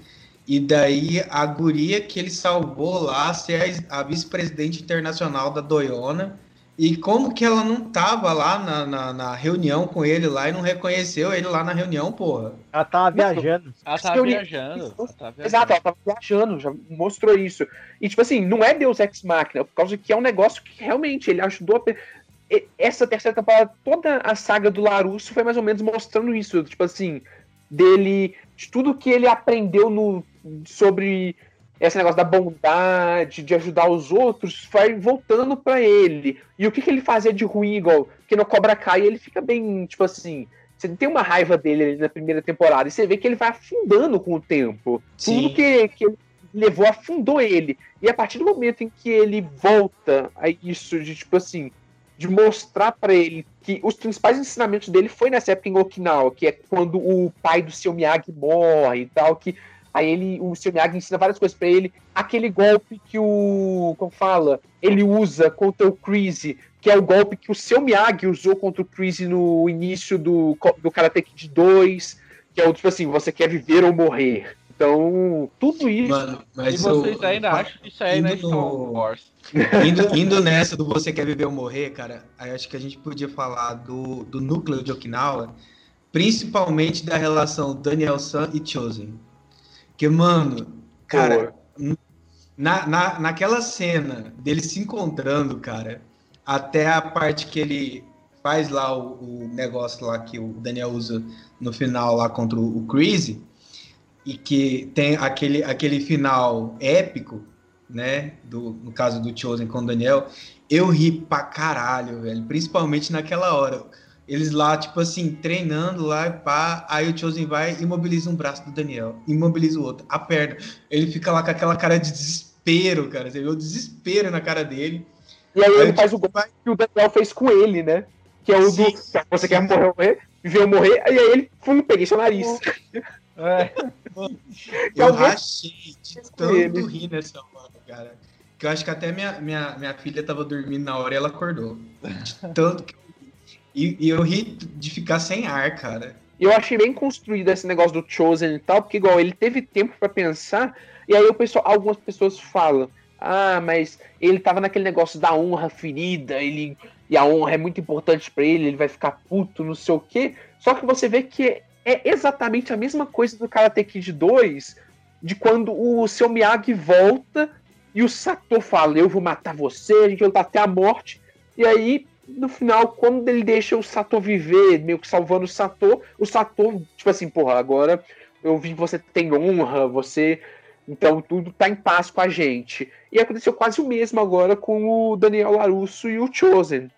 E daí a guria que ele salvou lá ser a, a vice-presidente internacional da Doiona. E como que ela não tava lá na, na, na reunião com ele lá e não reconheceu ele lá na reunião, porra? Ela tava viajando. Ela tava viajando. ela tava viajando. Exato, ela tava viajando, já mostrou isso. E, tipo assim, não é Deus Ex Machina, por causa que é um negócio que realmente ele ajudou a. Essa terceira temporada, toda a saga do Larusso foi mais ou menos mostrando isso. Tipo assim, dele. De tudo que ele aprendeu no, sobre esse negócio da bondade, de ajudar os outros, vai voltando pra ele. E o que, que ele fazia de ruim, igual, que no Cobra Kai ele fica bem, tipo assim. Você tem uma raiva dele ali na primeira temporada e você vê que ele vai afundando com o tempo. Sim. Tudo que, que ele levou afundou ele. E a partir do momento em que ele volta a isso de tipo assim, de mostrar pra ele que os principais ensinamentos dele foi nessa época em Okinawa, que é quando o pai do seu Miyagi morre e tal, que aí ele, o seu Miyagi ensina várias coisas pra ele, aquele golpe que o, como fala, ele usa contra o Chris, que é o golpe que o seu Miyagi usou contra o Chris no início do, do Karate Kid 2, que é o tipo assim, você quer viver ou morrer. Então, tudo isso Mano, E vocês eu- ainda acham que isso aí não é indo Star no- Wars? Indo, indo nessa do Você Quer Viver ou Morrer, cara, aí acho que a gente podia falar do, do núcleo de Okinawa, principalmente da relação Daniel San e Chosen. Que, mano, cara, na, na, naquela cena deles se encontrando, cara, até a parte que ele faz lá o, o negócio lá que o Daniel usa no final lá contra o, o Chris, e que tem aquele, aquele final épico, né? Do, no caso do Chosen com o Daniel, eu ri pra caralho, velho. Principalmente naquela hora. Eles lá, tipo assim, treinando lá e pá. Aí o Chosen vai e imobiliza um braço do Daniel. Imobiliza o outro. A perna. Ele fica lá com aquela cara de desespero cara. Você vê o desespero na cara dele. E aí ele Aí, faz o gol que o Daniel fez com ele, né? Que é o Sim, do. Você quer morrer? Viu morrer? E aí ele, fum, peguei seu nariz. <laughs> É, <laughs> Eu alguém- rachei de tanto ele. rir nessa hora, cara. Que eu acho que até minha, minha, minha filha tava dormindo na hora e ela acordou. De <laughs> tanto que eu ri. E, e eu ri de ficar sem ar, cara. E eu achei bem construído esse negócio do Chosen e tal, porque igual ele teve tempo pra pensar, e aí o pessoal, algumas pessoas falam, ah, mas ele tava naquele negócio da honra ferida, ele e a honra é muito importante pra ele, ele vai ficar puto, não sei o quê. Só que você vê que é exatamente a mesma coisa do Karate Kid 2, de quando o seu Miyagi volta e o Sato fala, eu vou matar você, a gente vai lutar até a morte. E aí, no final, quando ele deixa o Sato viver, meio que salvando o Sato, o Sato, tipo assim, porra, agora eu vi que você tem honra, você. Então tudo tá em paz com a gente. E aconteceu quase o mesmo agora com o Daniel Larusso e o Chosen.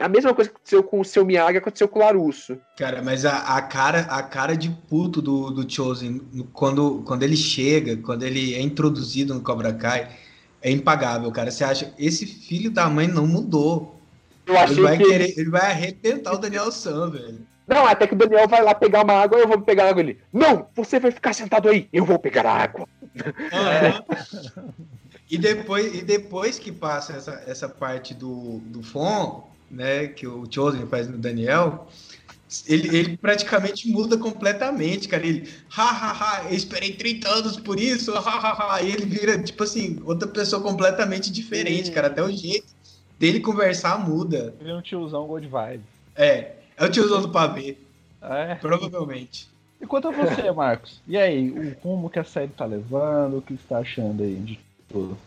A mesma coisa que aconteceu com o seu Miyagi aconteceu com o Larusso. Cara, mas a, a cara, a cara de puto do, do Chosen, quando, quando ele chega, quando ele é introduzido no Cobra Kai, é impagável, cara. Você acha, esse filho da mãe não mudou. Eu achei Ele vai que. querer, ele vai arrebentar o Daniel San, velho. Não, até que o Daniel vai lá pegar uma água, eu vou pegar água ele. Não, você vai ficar sentado aí, eu vou pegar a água. <laughs> E depois, e depois que passa essa, essa parte do, do Fon, né, que o Chosen faz no Daniel, ele, ele praticamente muda completamente, cara. Ele, ha, ha, ha, eu esperei 30 anos por isso, ha, ha, ha. E ele vira, tipo assim, outra pessoa completamente diferente, cara. Até o jeito dele conversar muda. ele é um tiozão good vibe. É, é o tiozão do pavê, É. provavelmente. E quanto a você, Marcos? E aí, o rumo que a série tá levando, o que você tá achando aí de tudo?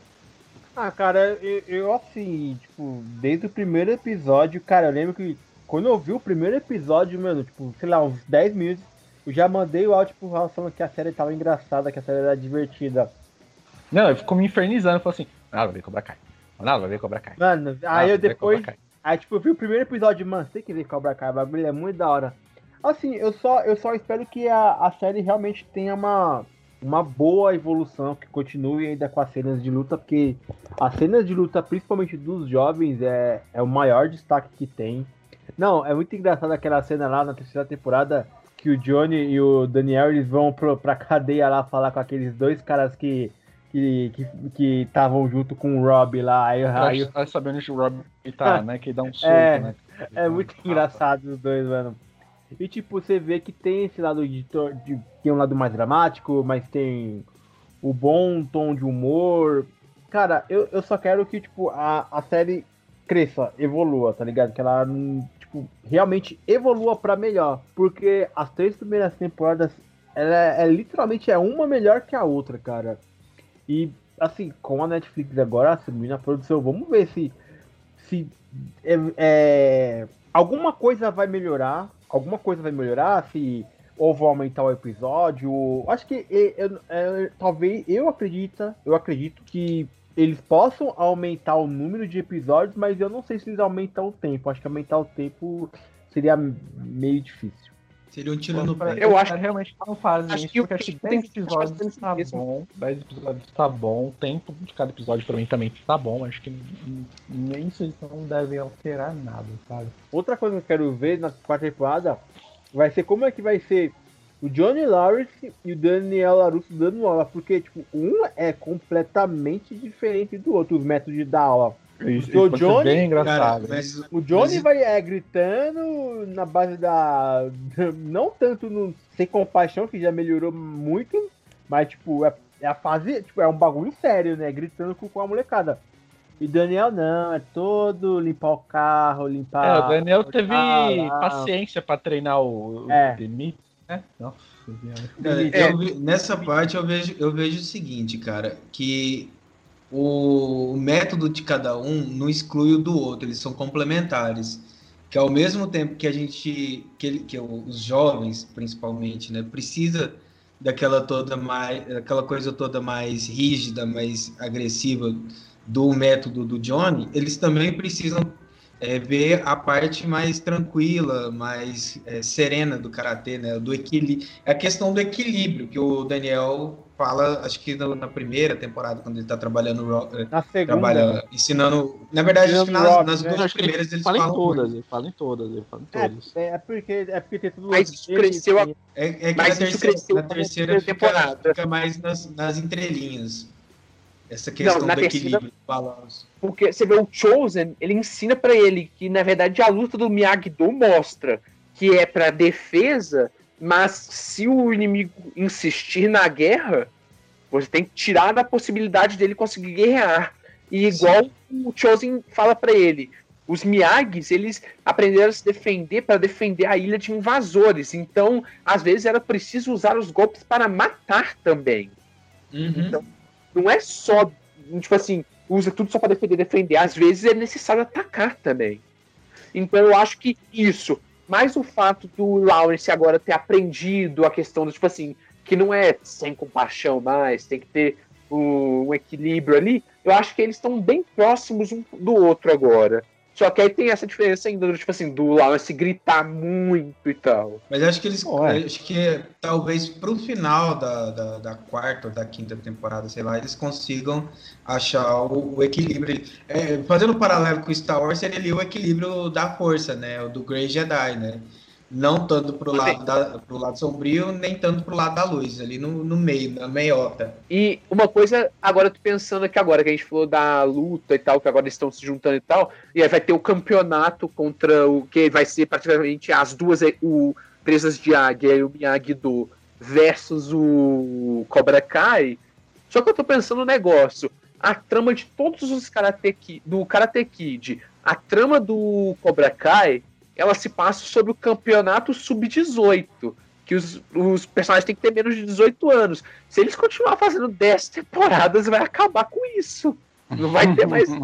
Ah, cara, eu, eu, assim, tipo, desde o primeiro episódio, cara, eu lembro que quando eu vi o primeiro episódio, mano, tipo, sei lá, uns 10 minutos, eu já mandei o áudio pro Raul falando que a série tava engraçada, que a série era divertida. Não, ele ficou me infernizando, falou assim, nada vai ver Cobra Kai. Nada vai ver Cobra Kai. Mano, Nada aí eu depois, aí tipo, eu vi o primeiro episódio, mano, você tem que ver Cobra Kai, o bagulho é muito da hora. Assim, eu só, eu só espero que a, a série realmente tenha uma, uma boa evolução, que continue ainda com as cenas de luta, porque as cenas de luta, principalmente dos jovens, é, é o maior destaque que tem. Não, é muito engraçado aquela cena lá na terceira temporada que o Johnny e o Daniel eles vão pro, pra cadeia lá falar com aqueles dois caras que que que estavam junto com o Rob lá. Aí, aí, Tá sabendo que o Rob tá, <laughs> né? Que dá um soco, É. né? é muito engraçado os dois, mano. E tipo, você vê que tem esse lado de, de tem um lado mais dramático, mas tem o bom tom de humor. Cara, eu, eu só quero que tipo a, a série cresça, evolua, tá ligado? Que ela tipo realmente evolua pra melhor, porque as três primeiras temporadas ela é, é literalmente é uma melhor que a outra, cara. E assim, com a Netflix agora assumindo a produção, vamos ver se se é, é, alguma coisa vai melhorar, alguma coisa vai melhorar, se ou vão aumentar o episódio. Acho que é, talvez eu acredito, eu acredito que eles possam aumentar o número de episódios, mas eu não sei se eles aumentam o tempo. Acho que aumentar o tempo seria meio difícil. Seria um tiro no pé. Eu acho- realmente não fazem acho isso, que porque que acho que tem 10 que episódios tá isso. bom, 10 episódios tá bom, o tempo de cada episódio pra mim também tá bom, acho que nem isso eles não devem alterar nada, sabe? Outra coisa que eu quero ver na quarta temporada vai ser como é que vai ser o Johnny Lawrence e o Daniel LaRusso dando aula, porque tipo, um é completamente diferente do outro, os métodos de dar aula. Isso, O Johnny- bem Cara, engraçado. mas, O Johnny mas- vai é, gritando na base da. <laughs> Não tanto no sem compaixão, que já melhorou muito, mas tipo, é, é a fase. Tipo, é um bagulho sério, né? Gritando com, com a molecada. E Daniel não, é todo limpar o carro, limpar. É, o Daniel teve lá. paciência pra treinar o, o É. Demi, né? Nossa, É. eu vi- nessa parte eu vejo, eu vejo o seguinte, cara, que o método de cada um não exclui o do outro, eles são complementares. Que ao mesmo tempo que a gente, que, ele- que os jovens, principalmente, né, precisa daquela toda mais, aquela coisa toda mais rígida, mais agressiva do método do Johnny, eles também precisam é ver a parte mais tranquila, mais é, serena do karatê, né? Do equilíbrio. É a questão do equilíbrio que o Daniel fala, acho que na, na primeira temporada, quando ele está trabalhando, é, Na segunda. trabalha ensinando. Na verdade, acho que nas, Rock, nas né? duas Acho que ele primeiras eles fala em falam. todas, ele fala em todas, ele fala em todas. É, é porque, é porque tem tudo. Mas isso cresceu a- É, é que Mas na terceira, na terceira terceira fica, temporada. fica mais nas, nas entrelinhas. Essa questão na do terceira- equilíbrio, do balanço. Porque você vê o Chosen, ele ensina pra ele que, na verdade, a luta do Miyagi-Do mostra que é pra defesa, mas se o inimigo insistir na guerra, você tem que tirar da possibilidade dele conseguir guerrear. E igual o Chosen fala pra ele, os Miyagis, eles aprenderam a se defender para defender a ilha de invasores. Então, às vezes era preciso usar os golpes para matar também. Uhum. Então, não é só, tipo assim, usa tudo só pra defender, defender. Às vezes é necessário atacar também. Então eu acho que isso, mais o fato do Lawrence agora ter aprendido a questão do, tipo assim, que não é sem compaixão mais, tem que ter um, um equilíbrio ali, eu acho que eles estão bem próximos um do outro agora. Só que aí tem essa diferença ainda, do, tipo assim, do Lawrence gritar muito e tal. Mas acho que eles. Ué. Acho que talvez pro final da, da, da quarta ou da quinta temporada, sei lá, eles consigam achar o, o equilíbrio. É, fazendo um paralelo com Star Wars, seria ali o equilíbrio da força, né? O do Grey Jedi, né? Não tanto pro lado, da, pro lado sombrio, nem tanto pro lado da luz, ali no, no meio, na meiota. E uma coisa, agora eu tô pensando aqui agora, que a gente falou da luta e tal, que agora eles estão se juntando e tal, e aí vai ter o campeonato contra o que vai ser praticamente as duas, o Presas de Águia e o Miyagi-Do versus o Cobra Kai. Só que eu tô pensando no negócio, a trama de todos os Karate Ki- do Karate Kid, a trama do Cobra Kai, ela se passa sobre o campeonato sub-18, que os, os personagens têm que ter menos de 18 anos. Se eles continuar fazendo 10 temporadas, vai acabar com isso. Não vai ter mais. <laughs>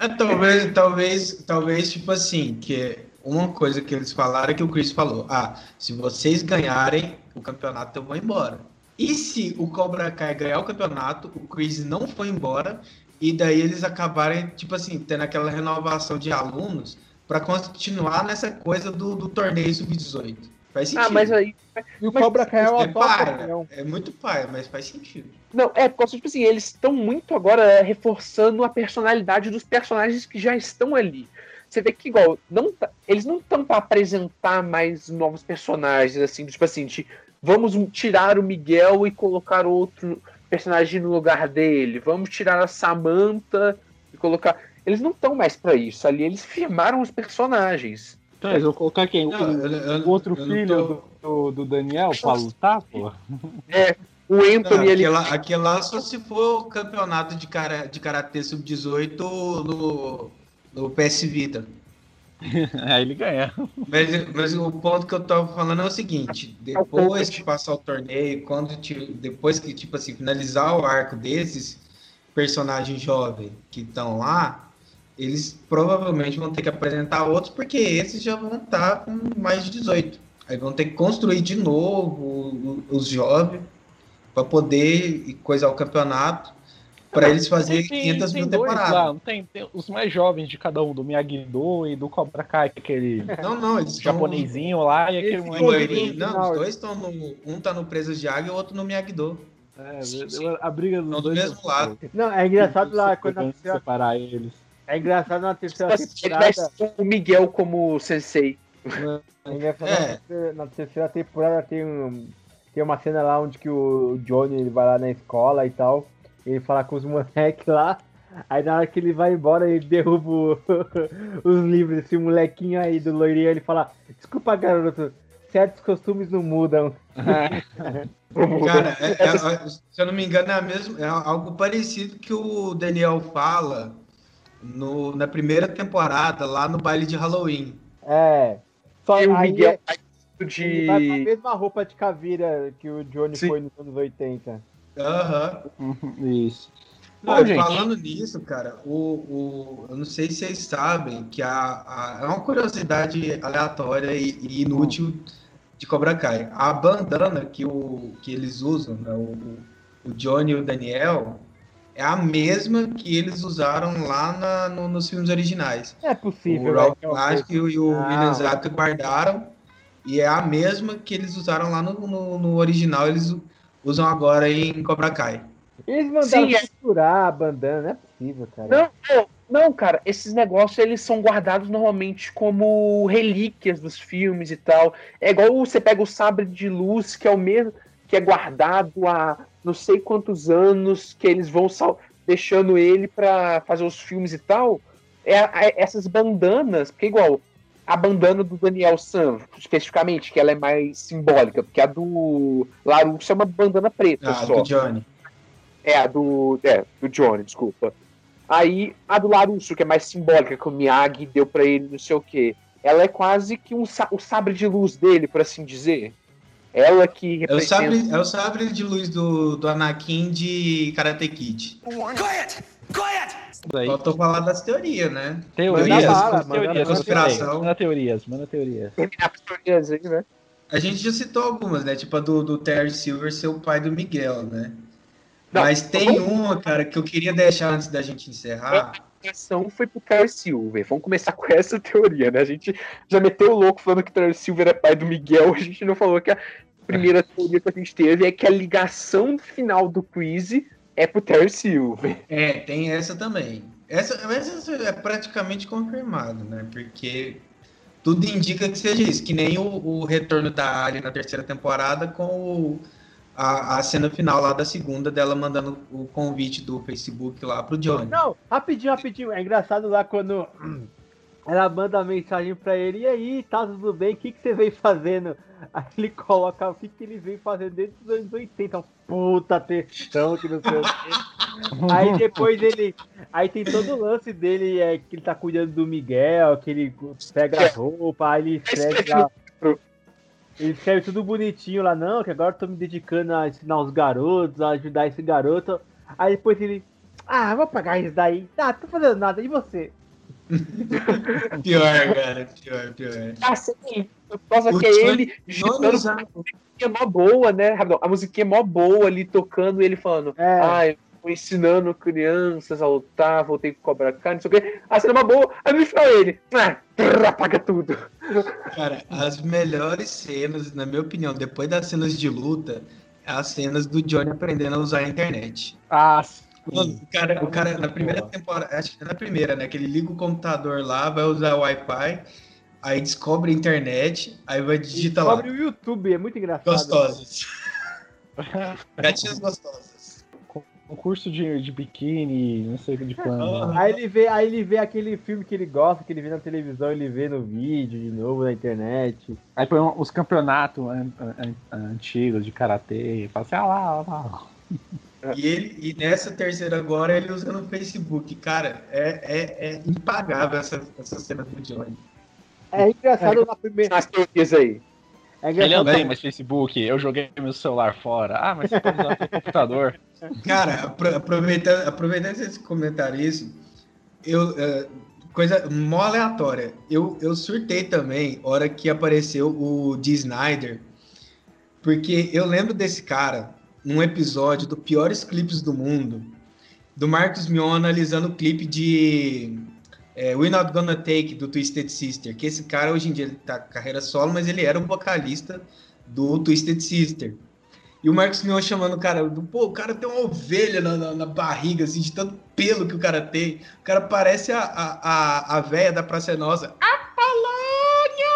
É, talvez, talvez, talvez, tipo assim, que uma coisa que eles falaram é que o Chris falou: ah, se vocês ganharem o campeonato, eu vou embora. E se o Cobra Kai ganhar o campeonato, o Chris não foi embora, e daí eles acabarem, tipo assim, tendo aquela renovação de alunos para continuar nessa coisa do, do torneio sub-18. Faz sentido. Ah, mas aí. E o Mas Cobra Kai é o é paia, é muito paia, mas faz sentido. Não, é, porque, tipo assim, eles estão muito agora reforçando a personalidade dos personagens que já estão ali. Você vê que, igual, não tá- eles não estão para apresentar mais novos personagens, assim, tipo assim, de vamos tirar o Miguel e colocar outro personagem no lugar dele, vamos tirar a Samantha e colocar. Eles não estão mais para isso ali, eles firmaram os personagens. Então, eles vão colocar quem? O, Não, eu- eu- o outro eu não filho tô- do, do, Daniel pra lutar, pô? O Não, Anthony, ele. aquele, lá- aquele lá só se for o campeonato de, cara, de Karatê Sub-18 no, no PS Vita. <laughs> Aí ele ganha. Mas, mas o ponto que eu tava falando é o seguinte: depois que passar o torneio, quando ti- depois que tipo assim finalizar o arco desses personagens jovens que estão lá, eles provavelmente vão ter que apresentar outros porque esses já vão estar com mais de 18. Aí vão ter que construir de novo os jovens para poder coisar o campeonato para eles fazerem 500 mil dois temporadas. lá, não tem, tem os mais jovens de cada um, do Miyagi-Do e do Cobra Kai, que é aquele Não, não, eles estão japonesinho lá e aquele Esse O moleque. loirinho- no Não, os dois estão no. Um tá no Presas de Águia e o outro no Miyagi-Do. É, a briga dos Não, do dois mesmo lado. Não, é engraçado lá quando separar eles. É engraçado na terceira Ele temporada. ser o Miguel como sensei. É engraçado É. na terceira- temporada tem um tem uma cena lá onde que o Johnny ele vai lá na escola e tal, ele fala com os moleques lá. Aí na hora que ele vai embora, ele derruba o- <laughs> os livros, esse molequinho aí do loirinho, ele fala, desculpa garoto, certos costumes não mudam. <laughs> Cara, é- é- se eu não me engano, é, a mesma, é algo parecido que o Daniel fala no, na primeira temporada, lá no baile de Halloween. É. Só E o Miguel é- vai ele vai com a de. mesma roupa de caveira que o Johnny Sim. foi nos anos 80. Aham. Isso. Não, Bom, gente. falando nisso, cara, o, o, eu não sei se vocês sabem que a, a- é uma curiosidade aleatória e, e inútil de Cobra Kai. A bandana que, o, que eles usam, né, o, o Johnny e o Daniel, é a mesma que eles usaram lá na- no- nos filmes originais. É possível. o né, Ralph que é e o, Não. William Zabka guardaram e é a mesma que eles usaram lá no, no- no original, eles usam agora em Cobra Kai. Eles mandaram Sim, é- costurar a bandana, não é possível, cara. Não, não, não, cara, esses negócios eles são guardados normalmente como relíquias dos filmes e tal. É igual você pega o sabre de luz, que é o mesmo, que é guardado há não sei quantos anos, que eles vão deixando ele pra fazer os filmes e tal. É, é- essas bandanas, porque igual a bandana do Daniel San, especificamente, que ela é mais simbólica, porque a do Larusso é uma bandana preta Ah, só. do Johnny. É, a do. É, do Johnny, desculpa. Aí, a do Larusso, que é mais simbólica, que o Miyagi deu pra ele, não sei o quê. Ela é quase que um o sabre de luz dele, por assim dizer. Ela que É o, representa. sabre, é o sabre de luz do, do Anakin de Karate Kid. Quiet! Quiet! Daí, Faltou falar das teorias, né? teorias, Manda teorias, manda teorias, conspiração. manda teorias, manda teorias. terminar as teorias aí, né? A gente já citou algumas, né? Tipo a do, do Terry Silver ser o pai do Miguel, né? Não, Mas tem uma, cara, que eu queria deixar antes da gente encerrar. A ação foi pro Terry Silver. Vamos começar com essa teoria, né? A gente já meteu o louco falando que o Terry Silver é pai do Miguel. A gente não falou que a primeira teoria que a gente teve é que a ligação final do quiz é pro Terry Silver. É, tem essa também. Essa, essa é praticamente confirmado, né? Porque tudo indica que seja isso, que nem o, o retorno da Ali na terceira temporada com o- a, a cena final lá da segunda dela mandando o convite do Facebook lá pro Johnny. Não, rapidinho, rapidinho. É engraçado lá quando <clears throat> ela manda a mensagem pra ele, e aí, tá tudo bem? O que, que você veio fazendo? <laughs> Aí ele coloca o que, que ele veio fazendo desde os anos 80. Puta textão, que não sei o quê. <laughs> Aí depois ele. Aí tem todo o lance dele, é que ele tá cuidando do Miguel, que ele pega as roupas, aí ele escreve lá. Ele escreve tudo bonitinho lá, não, que agora eu tô me dedicando a ensinar os garotos, a ajudar esse garoto. Aí depois ele. Ah, vou pagar isso daí. Ah, tô fazendo nada. E você? <laughs> Pior, cara, pior, pior. Ah, sim. Nossa, O que é ele Não digitando usar- musiquinha mó boa, né? A musiquinha mó boa ali tocando e ele falando. É. Ah, eu ensinando crianças a lutar, voltei com cobra Kai, não sei o quê. A cena é mó boa. Aí no final ele. Ah, apaga tudo. <laughs> Cara, as melhores cenas, na minha opinião, depois das cenas de luta, é as cenas do Johnny aprendendo a usar a internet. Ah, Mano, o cara, o cara na primeira temporada, acho que é na primeira, né? Que ele liga o computador lá, vai usar o Wi-Fi, aí descobre a internet, aí vai digitar lá. Descobre o YouTube, é muito engraçado. Gostosas. <laughs> Gatinhas gostosas. Concurso de, de biquíni, não sei de quando. Aí ele vê, aí ele vê aquele filme que ele gosta, que ele vê na televisão, ele vê no vídeo de novo na internet. Aí põe um- os campeonatos an- an- antigos de karatê e fala assim, ah lá, ah lá. <laughs> E, ele, e nessa terceira agora ele usa no Facebook. Cara, é, é, é impagável essa, essa cena do Johnny. É engraçado na primeira. As teorias aí. É Ele não tem mais Facebook, eu joguei meu celular fora. Ah, mas você pode usar seu computador. Cara, apro- aproveitando, aproveitando esse comentário isso, eu, é, coisa mó aleatória. Eu, eu surtei também, hora que apareceu o D. Snyder, porque eu lembro desse cara num episódio do Piores Clipes do Mundo, do Marcos Mion analisando o clipe de é, We Not Gonna Take, do Twisted Sister, que esse cara hoje em dia ele tá carreira solo, mas ele era um vocalista do Twisted Sister. E o Marcos Mion chamando o cara, do, pô, o cara tem uma ovelha na, na- na barriga, assim, de tanto pelo que o cara tem. O cara parece a, a, a, a véia da Praça Nossa. Apolônia!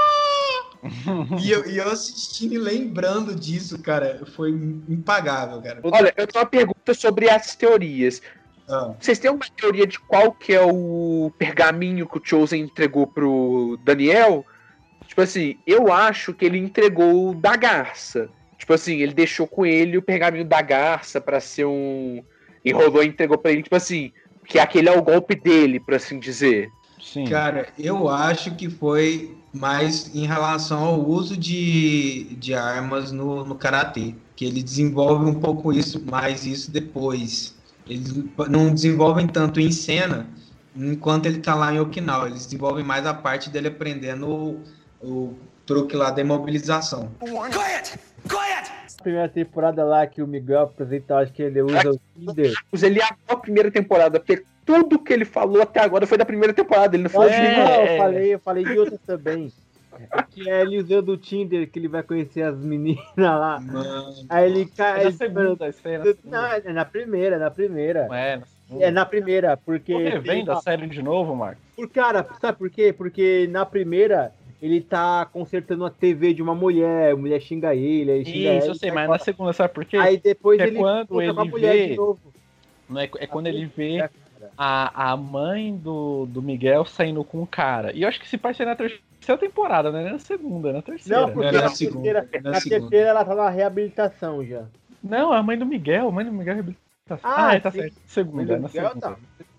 e, eu, e eu assistindo e lembrando disso, cara, foi impagável, cara. Olha, eu tenho uma pergunta sobre as teorias. Ah, Vocês têm uma teoria de qual que é o pergaminho que o Chosen entregou pro Daniel? Tipo assim, eu acho que ele entregou o da garça. Tipo assim, ele deixou com ele o pergaminho da garça pra ser um. Enrolou e entregou pra ele, tipo assim, que aquele é o golpe dele, por assim dizer. Sim. cara, eu acho que foi mais em relação ao uso de, de armas no, no Karatê. Que ele desenvolve um pouco isso, mais isso depois. Eles não desenvolvem tanto em cena enquanto ele tá lá em Okinawa. Eles desenvolvem mais a parte dele aprendendo o, o truque lá da imobilização. Quiet! Quiet! primeira temporada lá que o Miguel apresenta, acho que ele usa o Tinder. Mas ele amou a primeira temporada, porque tudo que ele falou até agora foi da primeira temporada. Ele não falou Não, de É. nenhuma. eu falei, eu falei de outras também. Que é ele usando o Tinder, que ele vai conhecer as meninas lá. Mano, Aí ele cai. É na segunda, isso aí é na Não, segunda. é na primeira, é na primeira. Não é, na segunda. É na primeira, porque. Tô tem revendo uma- a série de novo, Marcos. Por cara, sabe por quê? Porque na primeira ele tá consertando a TV de uma mulher, a mulher xinga ele, aí xinga Isso, ela, eu sei, mas fora. na segunda, sabe por quê? Aí depois é ele quando ele mulher vê- de novo. Não é, é quando ele vê É, a, a mãe do, do Miguel saindo com o cara. E eu acho que se passa na terceira temporada, né? Não é na segunda, é na terceira. Não, porque Era na, na segunda, terceira, na na segunda. terceira ela tá na reabilitação já. Não, a mãe do Miguel, a mãe do Miguel é reabilitação. Ah, Ah, é, tá certo. Segunda, é na Miguel segunda. tá.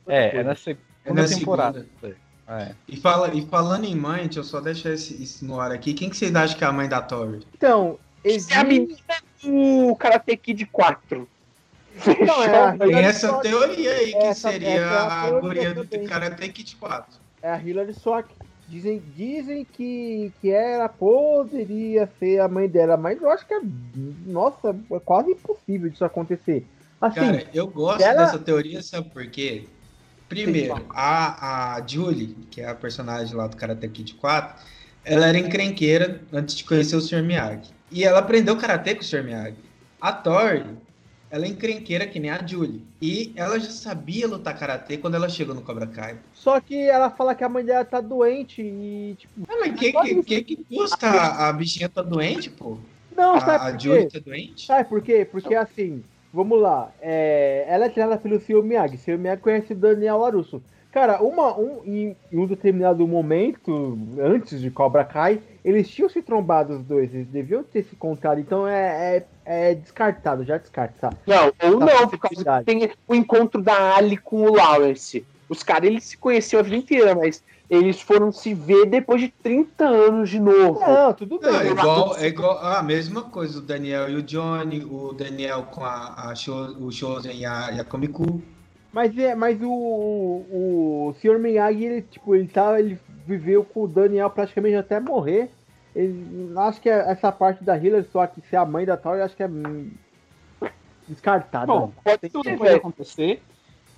É, é na segunda É na temporada. É. E, fala, e falando em mãe, deixa eu só deixar esse- isso no ar aqui. Quem que vocês acham que é a mãe da Tori? Então, É a existe. menina do Karate Kid 4. Não, é Tem essa Swank. teoria aí que Essa- seria essa é a guria do. Karate Kid 4. É a Hilary Swank. Dizem, dizem que, que ela poderia ser a mãe dela, mas eu acho que é. Nossa, é quase impossível disso acontecer. Assim, Cara, eu gosto ela- dessa teoria, sabe por quê? Primeiro, a, a Julie, que é a personagem lá do Karate Kid 4, ela era encrenqueira antes de conhecer o Sr. Miyagi. E ela aprendeu Karate com o Sr. Miyagi. A Tori, ela é encrenqueira que nem a Julie. E ela já sabia lutar Karate quando ela chegou no Cobra Kai. só que ela fala que a mãe dela tá doente e, tipo. Ah, mas que, que, que, que custa? A, a bichinha tá doente, pô? Não, A, sabe a por Julie quê? tá doente? Sabe por quê? Porque assim, vamos lá. é, ela é treinada pelo Sr. Miyagi. Sr. Miyagi conhece o Daniel Larusso. Cara, uma, um, em, em um determinado momento, antes de Cobra Kai, eles tinham se trombado os dois. Eles deviam ter se encontrado. Então é, é, é descartado, já descarta. Tá? Não, ou Tá, não, por causa que tem o encontro da Ali com o Lawrence. Os caras, eles se conheciam a vida inteira, mas eles foram se ver depois de 30 anos de novo. Não, tudo bem. Não, é igual, é igual ah, a mesma coisa, o Daniel e o Johnny, o Daniel com a, a Sho- o Shozen e a, e a Komiku. Mas é, mas o, o, o Sr. Miyagi, ele, tipo, ele tá, ele viveu com o Daniel praticamente até morrer. Ele, acho que essa parte da Hillary, só que ser a mãe da Tori, acho que é descartada. Bom, Pode tudo pode acontecer.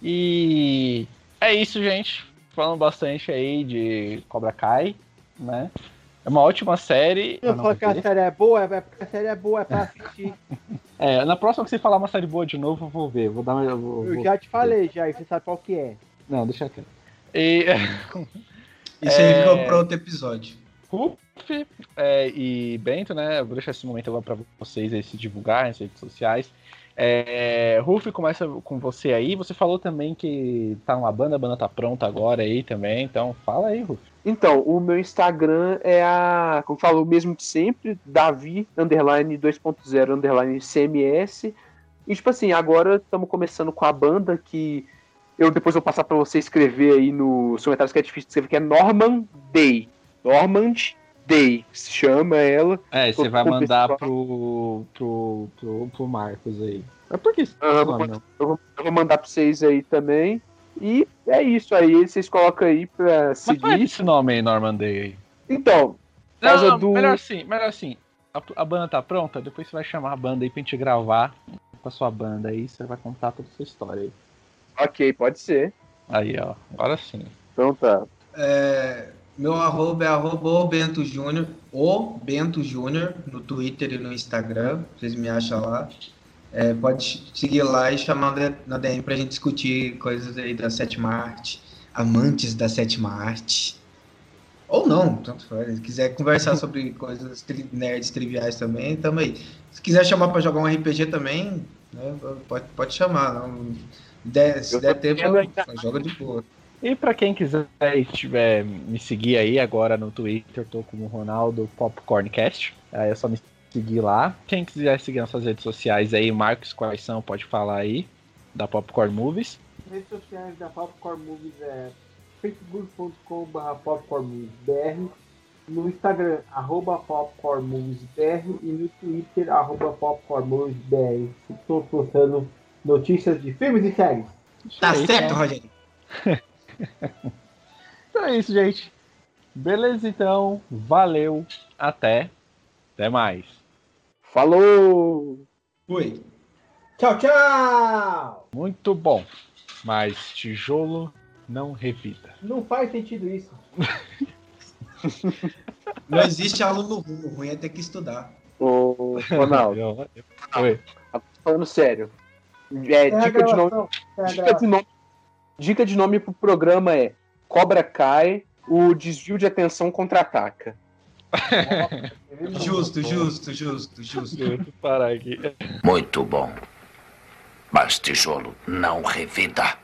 E é isso, gente. Falando bastante aí de Cobra Kai, né? É uma ótima série. eu falo que a série é boa, é porque a série é boa, é pra assistir. <laughs> É, na próxima que você falar uma série boa de novo, eu vou ver. Vou dar uma. eu Vou, Eu vou- já te falei, já, e você sabe qual que é. Não, deixa quieto. E <laughs> Isso É. aí fica para outro episódio. Ruf é, e Bento, né? Eu vou deixar esse momento agora para vocês aí se divulgar nas redes sociais. É, começa com você aí. Você falou também que tá uma banda, a banda tá pronta agora aí também. Então, fala aí, Ruf. Então, o meu Instagram é a, como falou, o mesmo de sempre, Davi, underline 2.0, underline CMS. E, tipo assim, agora estamos começando com a banda que eu depois vou passar para você escrever aí no seu comentário que é difícil de escrever, que é Norman Day. Normand Day, se chama ela. É, você vai mandar pro, pro, pro, pro Marcos aí. Mas por que isso? Ah. Eu vou, eu vou mandar para vocês aí também. E é isso aí, vocês colocam aí pra Mas qual é seguir. esse nome aí, Normandy aí? Então, Não, causa não, do- melhor assim, melhor assim. A, a banda tá pronta, depois você vai chamar a banda aí pra gente gravar com a sua banda aí, você vai contar toda a sua história aí. ok, pode ser. Aí, ó, agora sim. Então tá. É, meu arroba é arroba o Bento Júnior, o Bento Júnior, no Twitter e no Instagram, vocês me acham lá. É, pode seguir lá e chamar na DM pra gente discutir coisas aí da sétima arte, amantes da sétima arte. Ou não, tanto faz. Se quiser conversar sobre coisas tri nerds triviais também, tamo aí. Se quiser chamar pra jogar um RPG também, né, pode, pode chamar. Não, se Eu der tempo, joga de boa. E pra quem quiser estiver me seguir aí agora no Twitter, eu tô como Ronaldo Popcorncast. Aí é só me seguir lá. Quem quiser seguir nas suas redes sociais aí, Marcos, quais são, pode falar aí, da Popcorn Movies. redes sociais da Popcorn Movies é facebook.com.br popcornmoviesbr no Instagram, arroba popcornmoviesbr e no Twitter, arroba popcornmoviesbr. Estou postando notícias de filmes e séries. Tá aí, certo, então. Rogério? <laughs> <laughs> Então é isso, gente. Beleza, então. Valeu. Até. Até mais. Falou! Fui. Tchau, tchau! Muito bom. Mas tijolo não revida. Não faz sentido isso. <laughs> Não existe aluno ruim, o ruim é ter que estudar. Ô, Ronaldo, <laughs> Oi. falando sério. É, É a dica, de nome. É dica, de nome, dica de nome pro programa é Cobra Cai, o desvio de atenção contra-ataca. <laughs> Justo, justo, justo, justo. Deixa parar aqui. Muito bom. Mas tijolo não revida.